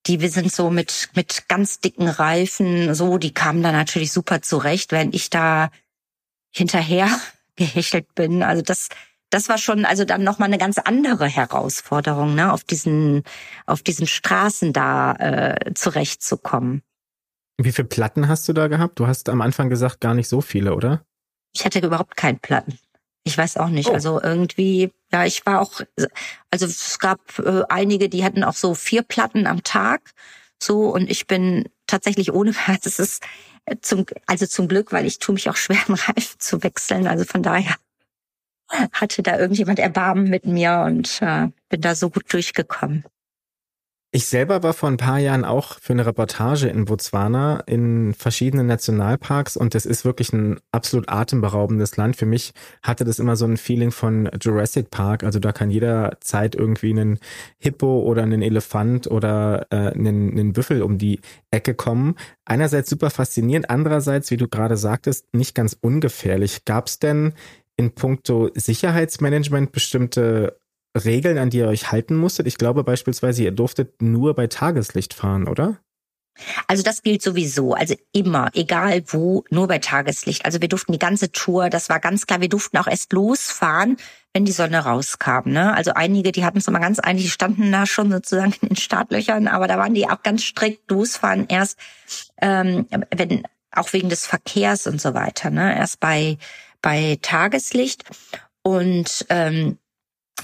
die wir sind so mit mit ganz dicken Reifen, so die kamen da natürlich super zurecht, während ich da hinterher gehechelt bin. Also das das war schon also dann noch mal eine ganz andere Herausforderung, ne, auf diesen auf diesen Straßen da äh, zurechtzukommen. Wie viele Platten hast du da gehabt? Du hast am Anfang gesagt gar nicht so viele, oder? Ich hatte überhaupt keinen Platten. Ich weiß auch nicht. Oh. Also irgendwie, ja, ich war auch, also es gab äh, einige, die hatten auch so vier Platten am Tag. So, und ich bin tatsächlich ohne, das ist äh, zum, also zum Glück, weil ich tue mich auch schwer, einen Reifen zu wechseln. Also von daher hatte da irgendjemand Erbarmen mit mir und äh, bin da so gut durchgekommen. Ich selber war vor ein paar Jahren auch für eine Reportage in Botswana in verschiedenen Nationalparks und das ist wirklich ein absolut atemberaubendes Land. Für mich hatte das immer so ein Feeling von Jurassic Park. Also da kann jederzeit irgendwie einen Hippo oder einen Elefant oder äh, einen, einen Büffel um die Ecke kommen. Einerseits super faszinierend, andererseits, wie du gerade sagtest, nicht ganz ungefährlich. Gab es denn in puncto Sicherheitsmanagement bestimmte Regeln, an die ihr euch halten musstet? Ich glaube beispielsweise, ihr durftet nur bei Tageslicht fahren, oder? Also das gilt sowieso, also immer, egal wo, nur bei Tageslicht. Also wir durften die ganze Tour, das war ganz klar, wir durften auch erst losfahren, wenn die Sonne rauskam. Ne? Also einige, die hatten es immer ganz einig, die standen da schon sozusagen in den Startlöchern, aber da waren die auch ganz strikt losfahren erst, ähm, wenn auch wegen des Verkehrs und so weiter, ne? erst bei bei Tageslicht und ähm,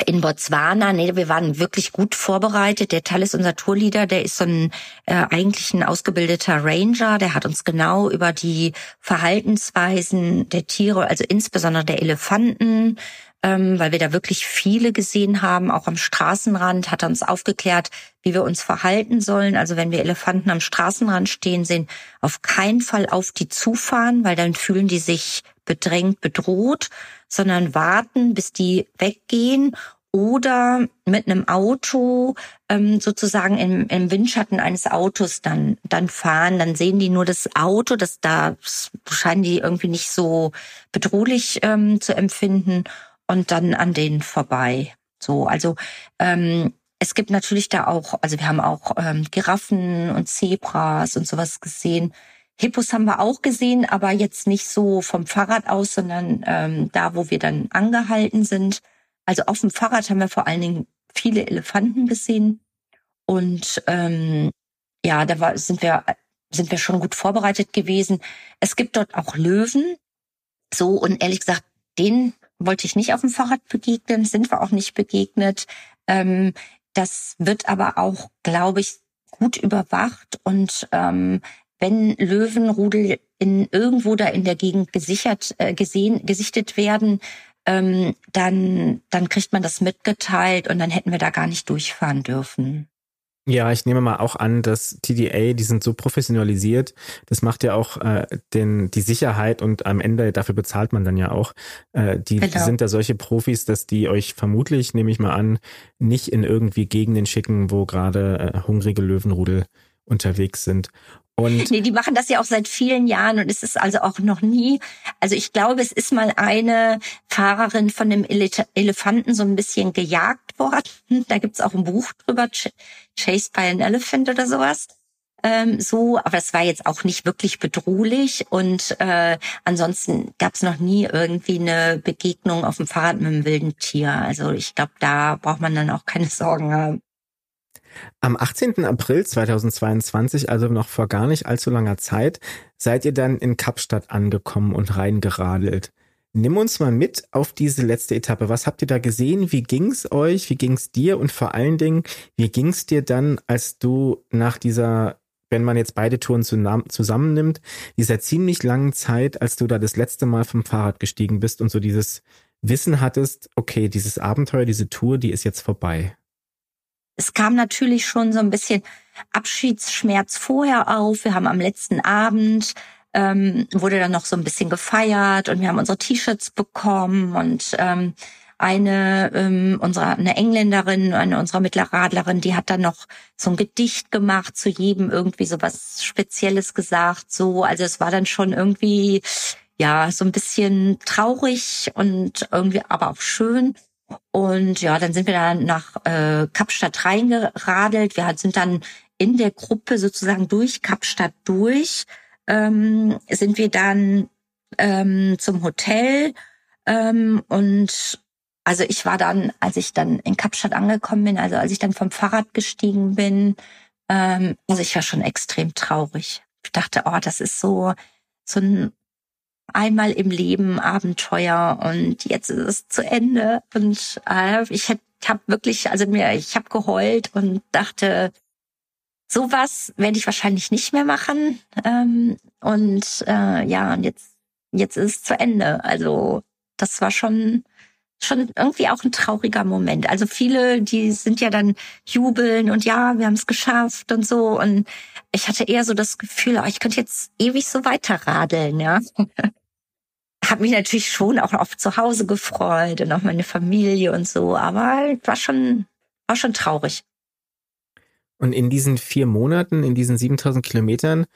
in Botswana, nee, wir waren wirklich gut vorbereitet. Der Tal ist unser Tourleader, der ist so ein äh, eigentlich ein ausgebildeter Ranger, der hat uns genau über die Verhaltensweisen der Tiere, also insbesondere der Elefanten, ähm, weil wir da wirklich viele gesehen haben, auch am Straßenrand, hat er uns aufgeklärt, wie wir uns verhalten sollen. Also wenn wir Elefanten am Straßenrand stehen sehen, auf keinen Fall auf die zufahren, weil dann fühlen die sich bedrängt, bedroht, sondern warten, bis die weggehen oder mit einem Auto ähm, sozusagen im, im Windschatten eines Autos dann dann fahren, dann sehen die nur das Auto, das da scheinen die irgendwie nicht so bedrohlich ähm, zu empfinden und dann an denen vorbei. So, also ähm, es gibt natürlich da auch, also wir haben auch ähm, Giraffen und Zebras und sowas gesehen. Hippos haben wir auch gesehen, aber jetzt nicht so vom Fahrrad aus, sondern ähm, da, wo wir dann angehalten sind. Also auf dem Fahrrad haben wir vor allen Dingen viele Elefanten gesehen. Und ähm, ja, da war, sind wir sind wir schon gut vorbereitet gewesen. Es gibt dort auch Löwen. So und ehrlich gesagt, den wollte ich nicht auf dem Fahrrad begegnen, sind wir auch nicht begegnet. Ähm, das wird aber auch, glaube ich, gut überwacht und ähm, wenn Löwenrudel in irgendwo da in der Gegend gesichert, äh, gesehen, gesichtet werden, ähm, dann, dann kriegt man das mitgeteilt und dann hätten wir da gar nicht durchfahren dürfen. Ja, ich nehme mal auch an, dass TDA, die sind so professionalisiert, das macht ja auch äh, den, die Sicherheit und am Ende dafür bezahlt man dann ja auch. Äh, die, genau. die sind da solche Profis, dass die euch vermutlich, nehme ich mal an, nicht in irgendwie Gegenden schicken, wo gerade äh, hungrige Löwenrudel unterwegs sind. Und nee, die machen das ja auch seit vielen Jahren und es ist also auch noch nie, also ich glaube, es ist mal eine Fahrerin von dem Elefanten so ein bisschen gejagt worden. Da gibt's auch ein Buch drüber, Chased by an Elephant oder sowas. Ähm, so, aber es war jetzt auch nicht wirklich bedrohlich und äh, ansonsten gab's noch nie irgendwie eine Begegnung auf dem Fahrrad mit einem wilden Tier. Also ich glaube, da braucht man dann auch keine Sorgen haben. Am 18. April 2022, also noch vor gar nicht allzu langer Zeit, seid ihr dann in Kapstadt angekommen und reingeradelt. Nimm uns mal mit auf diese letzte Etappe. Was habt ihr da gesehen? Wie ging's euch? Wie ging's dir? Und vor allen Dingen, wie ging's dir dann, als du nach dieser, wenn man jetzt beide Touren zusammennimmt, dieser ziemlich langen Zeit, als du da das letzte Mal vom Fahrrad gestiegen bist und so dieses Wissen hattest, okay, dieses Abenteuer, diese Tour, die ist jetzt vorbei? Es kam natürlich schon so ein bisschen Abschiedsschmerz vorher auf. Wir haben am letzten Abend ähm, wurde dann noch so ein bisschen gefeiert und wir haben unsere T-Shirts bekommen und ähm, eine ähm, unserer eine Engländerin, eine unserer Mittlerradlerin, die hat dann noch so ein Gedicht gemacht zu jedem irgendwie so was Spezielles gesagt. So, also es war dann schon irgendwie ja so ein bisschen traurig und irgendwie aber auch schön. Und ja, dann sind wir dann nach äh, Kapstadt reingeradelt. Wir sind dann in der Gruppe sozusagen durch Kapstadt durch, ähm, sind wir dann ähm, zum Hotel ähm, und also ich war dann, als ich dann in Kapstadt angekommen bin, also als ich dann vom Fahrrad gestiegen bin, ähm, also ich war schon extrem traurig. Ich dachte, oh, das ist so so ein einmal im Leben Abenteuer und jetzt ist es zu Ende und äh, ich habe wirklich, also mir, ich habe geheult und dachte, sowas werde ich wahrscheinlich nicht mehr machen ähm, und äh, ja und jetzt jetzt ist es zu Ende. Also das war schon schon irgendwie auch ein trauriger Moment. Also viele, die sind ja dann jubeln und ja, wir haben es geschafft und so. Und ich hatte eher so das Gefühl, oh, ich könnte jetzt ewig so weiterradeln, ja. Habe mich natürlich schon auch auf zu Hause gefreut und auch meine Familie und so, aber war schon, war schon traurig. Und in diesen vier Monaten, in diesen 7000 Kilometern,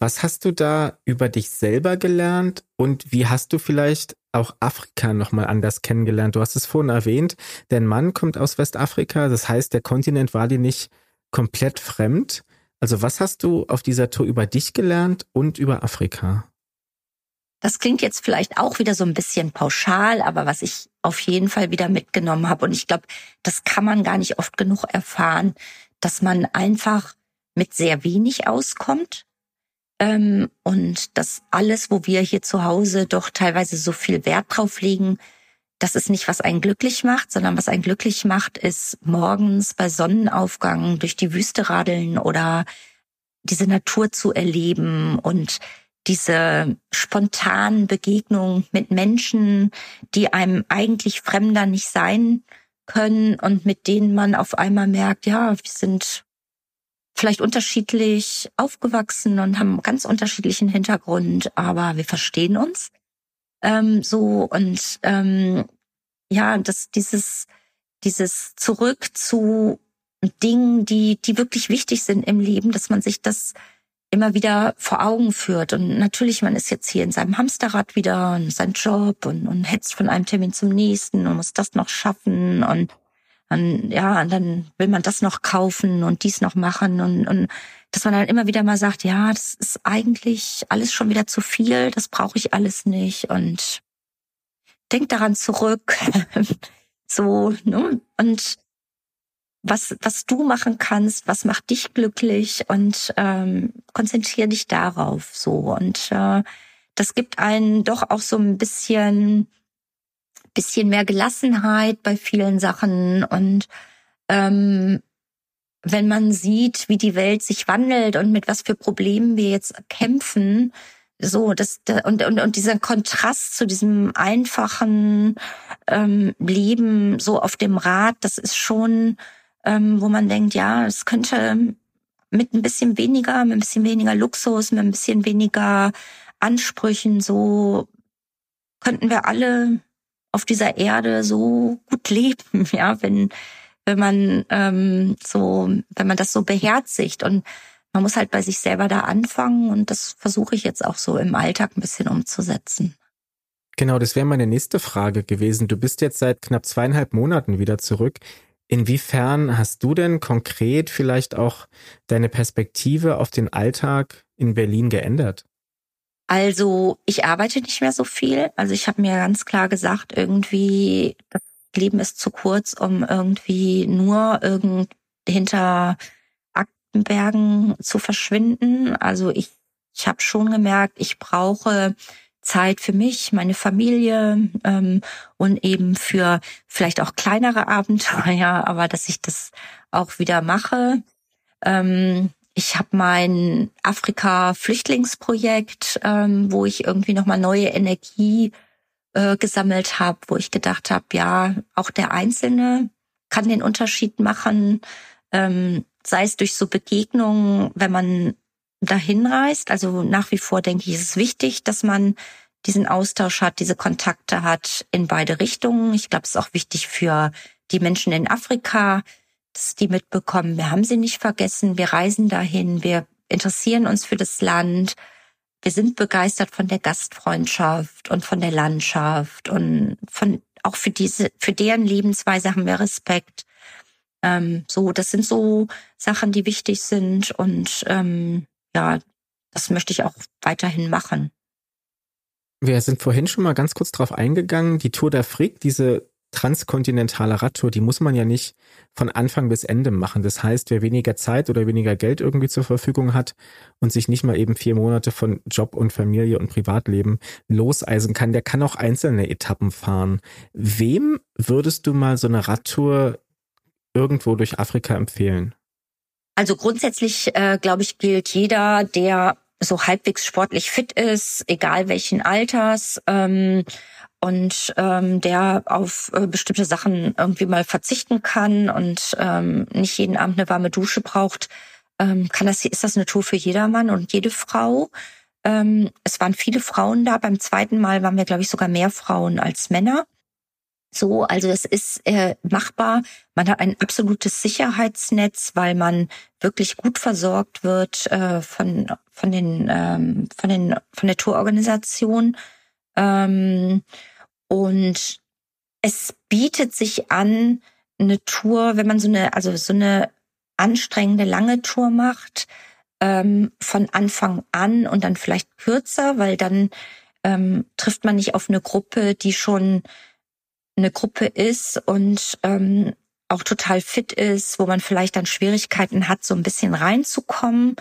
was hast du da über dich selber gelernt und wie hast du vielleicht auch Afrika nochmal anders kennengelernt. Du hast es vorhin erwähnt, dein Mann kommt aus Westafrika, das heißt, der Kontinent war dir nicht komplett fremd. Also was hast du auf dieser Tour über dich gelernt und über Afrika? Das klingt jetzt vielleicht auch wieder so ein bisschen pauschal, aber was ich auf jeden Fall wieder mitgenommen habe, und ich glaube, das kann man gar nicht oft genug erfahren, dass man einfach mit sehr wenig auskommt, ähm, und dass alles, wo wir hier zu Hause doch teilweise so viel Wert drauf legen, das ist nicht, was einen glücklich macht, sondern was einen glücklich macht, ist morgens bei Sonnenaufgang durch die Wüste radeln oder diese Natur zu erleben und diese spontanen Begegnungen mit Menschen, die einem eigentlich fremder nicht sein können und mit denen man auf einmal merkt, ja, wir sind vielleicht unterschiedlich aufgewachsen und haben ganz unterschiedlichen Hintergrund, aber wir verstehen uns ähm, so und ähm, ja, dass dieses dieses zurück zu Dingen, die die wirklich wichtig sind im Leben, dass man sich das immer wieder vor Augen führt. Und natürlich, man ist jetzt hier in seinem Hamsterrad wieder und sein Job und, und hetzt von einem Termin zum nächsten und muss das noch schaffen und und ja, und dann will man das noch kaufen und dies noch machen und, und dass man dann immer wieder mal sagt, ja, das ist eigentlich alles schon wieder zu viel, das brauche ich alles nicht und denk daran zurück. so, ne? Und was, was du machen kannst, was macht dich glücklich und ähm, konzentriere dich darauf so. Und äh, das gibt einen doch auch so ein bisschen bisschen mehr Gelassenheit bei vielen Sachen und ähm, wenn man sieht, wie die Welt sich wandelt und mit was für Problemen wir jetzt kämpfen, so das und und und dieser Kontrast zu diesem einfachen ähm, Leben so auf dem Rad, das ist schon, ähm, wo man denkt, ja, es könnte mit ein bisschen weniger, mit ein bisschen weniger Luxus, mit ein bisschen weniger Ansprüchen, so könnten wir alle auf dieser Erde so gut leben, ja, wenn wenn man ähm, so, wenn man das so beherzigt und man muss halt bei sich selber da anfangen und das versuche ich jetzt auch so im Alltag ein bisschen umzusetzen. Genau, das wäre meine nächste Frage gewesen. Du bist jetzt seit knapp zweieinhalb Monaten wieder zurück. Inwiefern hast du denn konkret vielleicht auch deine Perspektive auf den Alltag in Berlin geändert? Also ich arbeite nicht mehr so viel. Also ich habe mir ganz klar gesagt, irgendwie das Leben ist zu kurz, um irgendwie nur irgend hinter Aktenbergen zu verschwinden. Also ich, ich habe schon gemerkt, ich brauche Zeit für mich, meine Familie ähm, und eben für vielleicht auch kleinere Abenteuer, aber dass ich das auch wieder mache. Ähm, ich habe mein Afrika-Flüchtlingsprojekt, ähm, wo ich irgendwie nochmal neue Energie äh, gesammelt habe, wo ich gedacht habe, ja, auch der Einzelne kann den Unterschied machen, ähm, sei es durch so Begegnungen, wenn man dahin reist. Also nach wie vor denke ich, ist es wichtig, dass man diesen Austausch hat, diese Kontakte hat in beide Richtungen. Ich glaube, es ist auch wichtig für die Menschen in Afrika, dass die mitbekommen, wir haben sie nicht vergessen, wir reisen dahin, wir interessieren uns für das Land, wir sind begeistert von der Gastfreundschaft und von der Landschaft und von auch für diese, für deren Lebensweise haben wir Respekt. Ähm, so, das sind so Sachen, die wichtig sind und ähm, ja, das möchte ich auch weiterhin machen. Wir sind vorhin schon mal ganz kurz drauf eingegangen. Die Tour d'Afrique, diese transkontinentale Radtour, die muss man ja nicht von Anfang bis Ende machen. Das heißt, wer weniger Zeit oder weniger Geld irgendwie zur Verfügung hat und sich nicht mal eben vier Monate von Job und Familie und Privatleben loseisen kann, der kann auch einzelne Etappen fahren. Wem würdest du mal so eine Radtour irgendwo durch Afrika empfehlen? Also grundsätzlich, äh, glaube ich, gilt jeder, der so halbwegs sportlich fit ist, egal welchen Alters, ähm, und ähm, der auf äh, bestimmte Sachen irgendwie mal verzichten kann und ähm, nicht jeden Abend eine warme Dusche braucht, ähm, kann das ist das eine Tour für jedermann und jede Frau. Ähm, es waren viele Frauen da. Beim zweiten Mal waren wir, glaube ich, sogar mehr Frauen als Männer. So, also es ist äh, machbar. Man hat ein absolutes Sicherheitsnetz, weil man wirklich gut versorgt wird äh, von von den ähm, von den von der Tourorganisation. Ähm, Und es bietet sich an, eine Tour, wenn man so eine, also so eine anstrengende lange Tour macht, ähm, von Anfang an und dann vielleicht kürzer, weil dann ähm, trifft man nicht auf eine Gruppe, die schon eine Gruppe ist und ähm, auch total fit ist, wo man vielleicht dann Schwierigkeiten hat, so ein bisschen reinzukommen.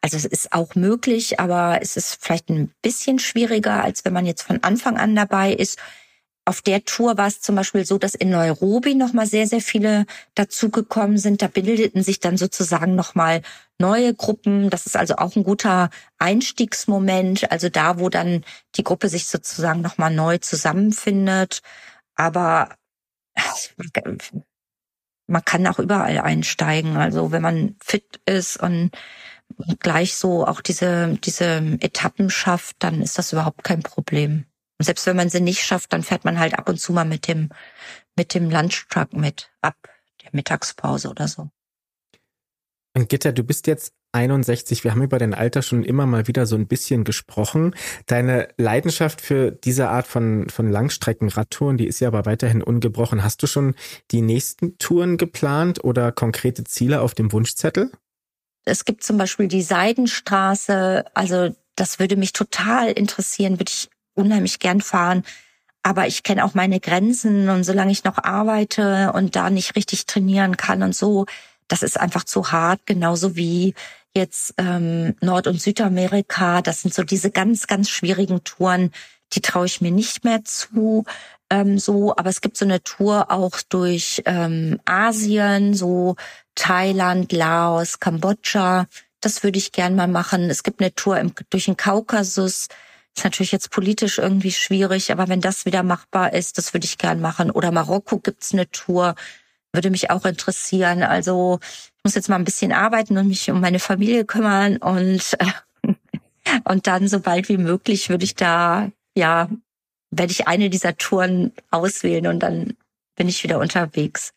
Also es ist auch möglich, aber es ist vielleicht ein bisschen schwieriger, als wenn man jetzt von Anfang an dabei ist. Auf der Tour war es zum Beispiel so, dass in Nairobi nochmal sehr, sehr viele dazugekommen sind. Da bildeten sich dann sozusagen nochmal neue Gruppen. Das ist also auch ein guter Einstiegsmoment. Also da, wo dann die Gruppe sich sozusagen nochmal neu zusammenfindet. Aber man kann auch überall einsteigen. Also wenn man fit ist und gleich so auch diese, diese Etappen schafft, dann ist das überhaupt kein Problem. Und selbst wenn man sie nicht schafft, dann fährt man halt ab und zu mal mit dem, mit dem Lunchtruck mit ab der Mittagspause oder so. Gitter, du bist jetzt 61. Wir haben über dein Alter schon immer mal wieder so ein bisschen gesprochen. Deine Leidenschaft für diese Art von, von Langstreckenradtouren, die ist ja aber weiterhin ungebrochen. Hast du schon die nächsten Touren geplant oder konkrete Ziele auf dem Wunschzettel? Es gibt zum Beispiel die Seidenstraße. Also das würde mich total interessieren, würde ich unheimlich gern fahren. Aber ich kenne auch meine Grenzen und solange ich noch arbeite und da nicht richtig trainieren kann und so, das ist einfach zu hart, genauso wie jetzt ähm, Nord- und Südamerika. Das sind so diese ganz, ganz schwierigen Touren, die traue ich mir nicht mehr zu. Ähm, so, aber es gibt so eine Tour auch durch ähm, Asien, so Thailand, Laos, Kambodscha. Das würde ich gern mal machen. Es gibt eine Tour im, durch den Kaukasus. Ist natürlich jetzt politisch irgendwie schwierig, aber wenn das wieder machbar ist, das würde ich gern machen. Oder Marokko gibt's eine Tour würde mich auch interessieren. Also ich muss jetzt mal ein bisschen arbeiten und mich um meine Familie kümmern und und dann so bald wie möglich würde ich da ja werde ich eine dieser Touren auswählen und dann bin ich wieder unterwegs.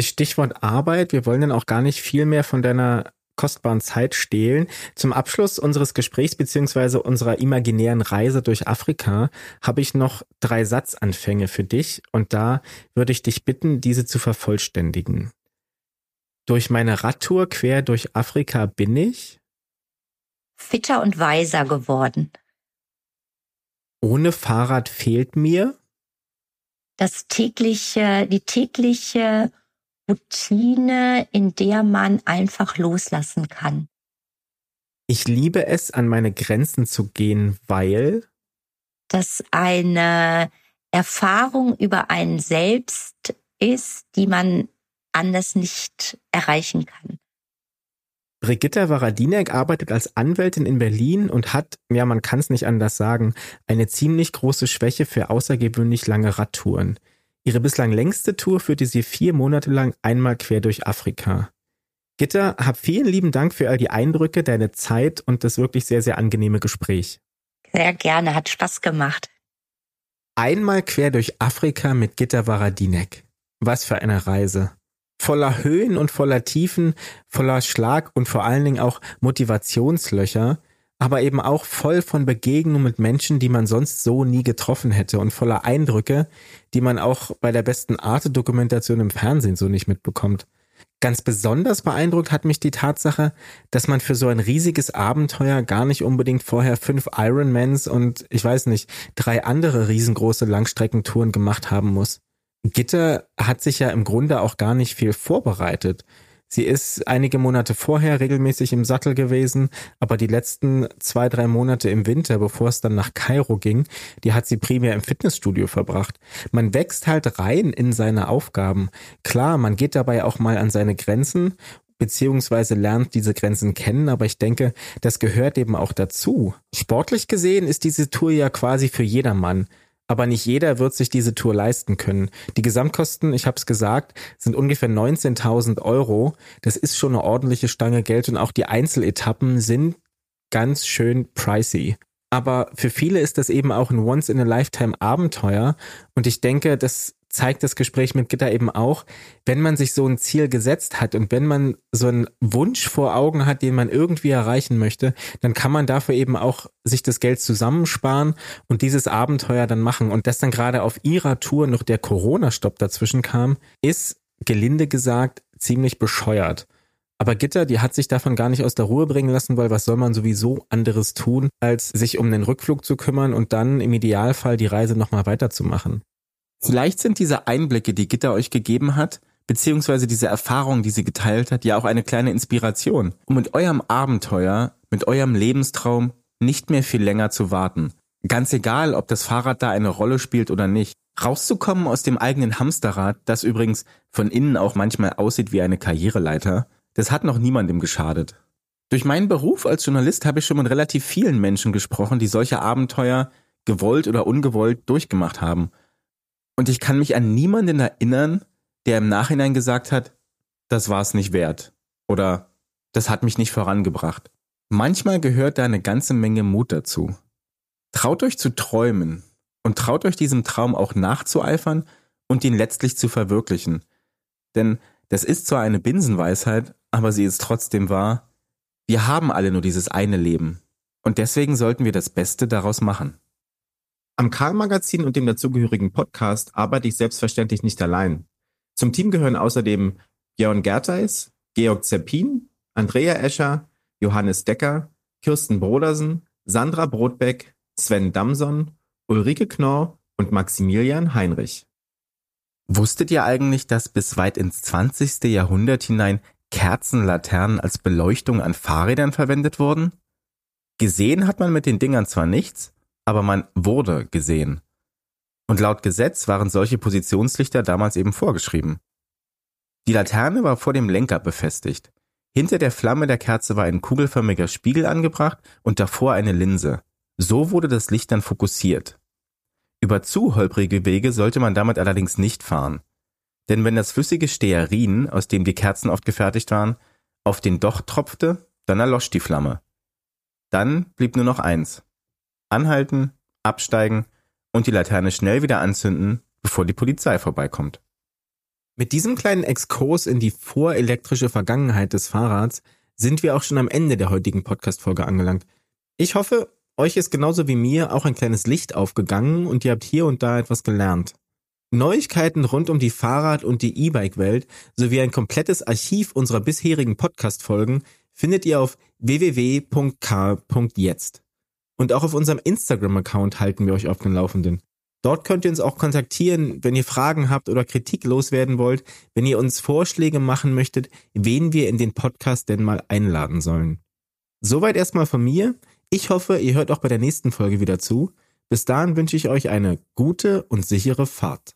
Stichwort Arbeit. Wir wollen dann auch gar nicht viel mehr von deiner kostbaren Zeit stehlen. Zum Abschluss unseres Gesprächs beziehungsweise unserer imaginären Reise durch Afrika habe ich noch drei Satzanfänge für dich und da würde ich dich bitten, diese zu vervollständigen. Durch meine Radtour quer durch Afrika bin ich fitter und weiser geworden. Ohne Fahrrad fehlt mir das tägliche, die tägliche Routine, in der man einfach loslassen kann. Ich liebe es, an meine Grenzen zu gehen, weil das eine Erfahrung über einen selbst ist, die man anders nicht erreichen kann. Brigitta Waradinek arbeitet als Anwältin in Berlin und hat, ja, man kann es nicht anders sagen, eine ziemlich große Schwäche für außergewöhnlich lange Radtouren. Ihre bislang längste Tour führte sie vier Monate lang einmal quer durch Afrika. Gitter, hab vielen lieben Dank für all die Eindrücke, deine Zeit und das wirklich sehr, sehr angenehme Gespräch. Sehr gerne, hat Spaß gemacht. Einmal quer durch Afrika mit Gitter Waradinek. Was für eine Reise. Voller Höhen und voller Tiefen, voller Schlag und vor allen Dingen auch Motivationslöcher – aber eben auch voll von Begegnungen mit Menschen, die man sonst so nie getroffen hätte und voller Eindrücke, die man auch bei der besten Arte-Dokumentation im Fernsehen so nicht mitbekommt. Ganz besonders beeindruckt hat mich die Tatsache, dass man für so ein riesiges Abenteuer gar nicht unbedingt vorher fünf Ironmans und ich weiß nicht, drei andere riesengroße Langstreckentouren gemacht haben muss. Gitter hat sich ja im Grunde auch gar nicht viel vorbereitet. Sie ist einige Monate vorher regelmäßig im Sattel gewesen, aber die letzten zwei, drei Monate im Winter, bevor es dann nach Kairo ging, die hat sie primär im Fitnessstudio verbracht. Man wächst halt rein in seine Aufgaben. Klar, man geht dabei auch mal an seine Grenzen beziehungsweise lernt diese Grenzen kennen, aber ich denke, das gehört eben auch dazu. Sportlich gesehen ist diese Tour ja quasi für jedermann. Aber nicht jeder wird sich diese Tour leisten können. Die Gesamtkosten, ich habe es gesagt, sind ungefähr 19.000 Euro. Das ist schon eine ordentliche Stange Geld und auch die Einzeletappen sind ganz schön pricey. Aber für viele ist das eben auch ein Once-in-a-Lifetime-Abenteuer und ich denke, das zeigt das Gespräch mit Gitter eben auch, wenn man sich so ein Ziel gesetzt hat und wenn man so einen Wunsch vor Augen hat, den man irgendwie erreichen möchte, dann kann man dafür eben auch sich das Geld zusammensparen und dieses Abenteuer dann machen. Und dass dann gerade auf ihrer Tour noch der Corona-Stopp dazwischen kam, ist gelinde gesagt ziemlich bescheuert. Aber Gitter, die hat sich davon gar nicht aus der Ruhe bringen lassen, weil was soll man sowieso anderes tun, als sich um den Rückflug zu kümmern und dann im Idealfall die Reise nochmal weiterzumachen. Vielleicht sind diese Einblicke, die Gitter euch gegeben hat, beziehungsweise diese Erfahrung, die sie geteilt hat, ja auch eine kleine Inspiration, um mit eurem Abenteuer, mit eurem Lebenstraum nicht mehr viel länger zu warten. Ganz egal, ob das Fahrrad da eine Rolle spielt oder nicht. Rauszukommen aus dem eigenen Hamsterrad, das übrigens von innen auch manchmal aussieht wie eine Karriereleiter, das hat noch niemandem geschadet. Durch meinen Beruf als Journalist habe ich schon mit relativ vielen Menschen gesprochen, die solche Abenteuer gewollt oder ungewollt durchgemacht haben – und ich kann mich an niemanden erinnern, der im Nachhinein gesagt hat, das war es nicht wert oder das hat mich nicht vorangebracht. Manchmal gehört da eine ganze Menge Mut dazu. Traut euch zu träumen und traut euch diesem Traum auch nachzueifern und ihn letztlich zu verwirklichen. Denn das ist zwar eine Binsenweisheit, aber sie ist trotzdem wahr. Wir haben alle nur dieses eine Leben. Und deswegen sollten wir das Beste daraus machen. Am Karl-Magazin und dem dazugehörigen Podcast arbeite ich selbstverständlich nicht allein. Zum Team gehören außerdem Björn Gertheis, Georg Zeppin, Andrea Escher, Johannes Decker, Kirsten Brodersen, Sandra Brotbeck, Sven Damson, Ulrike Knorr und Maximilian Heinrich. Wusstet ihr eigentlich, dass bis weit ins 20. Jahrhundert hinein Kerzenlaternen als Beleuchtung an Fahrrädern verwendet wurden? Gesehen hat man mit den Dingern zwar nichts, aber man wurde gesehen. Und laut Gesetz waren solche Positionslichter damals eben vorgeschrieben. Die Laterne war vor dem Lenker befestigt. Hinter der Flamme der Kerze war ein kugelförmiger Spiegel angebracht und davor eine Linse. So wurde das Licht dann fokussiert. Über zu holprige Wege sollte man damit allerdings nicht fahren. Denn wenn das flüssige Stearin, aus dem die Kerzen oft gefertigt waren, auf den Docht tropfte, dann erlosch die Flamme. Dann blieb nur noch eins, anhalten, absteigen und die Laterne schnell wieder anzünden, bevor die Polizei vorbeikommt. Mit diesem kleinen Exkurs in die vorelektrische Vergangenheit des Fahrrads sind wir auch schon am Ende der heutigen Podcast-Folge angelangt. Ich hoffe, euch ist genauso wie mir auch ein kleines Licht aufgegangen und ihr habt hier und da etwas gelernt. Neuigkeiten rund um die Fahrrad- und die E-Bike-Welt sowie ein komplettes Archiv unserer bisherigen Podcast-Folgen findet ihr auf www.car.jetzt. Und auch auf unserem Instagram-Account halten wir euch auf den Laufenden. Dort könnt ihr uns auch kontaktieren, wenn ihr Fragen habt oder Kritik loswerden wollt, wenn ihr uns Vorschläge machen möchtet, wen wir in den Podcast denn mal einladen sollen. Soweit erstmal von mir. Ich hoffe, ihr hört auch bei der nächsten Folge wieder zu. Bis dahin wünsche ich euch eine gute und sichere Fahrt.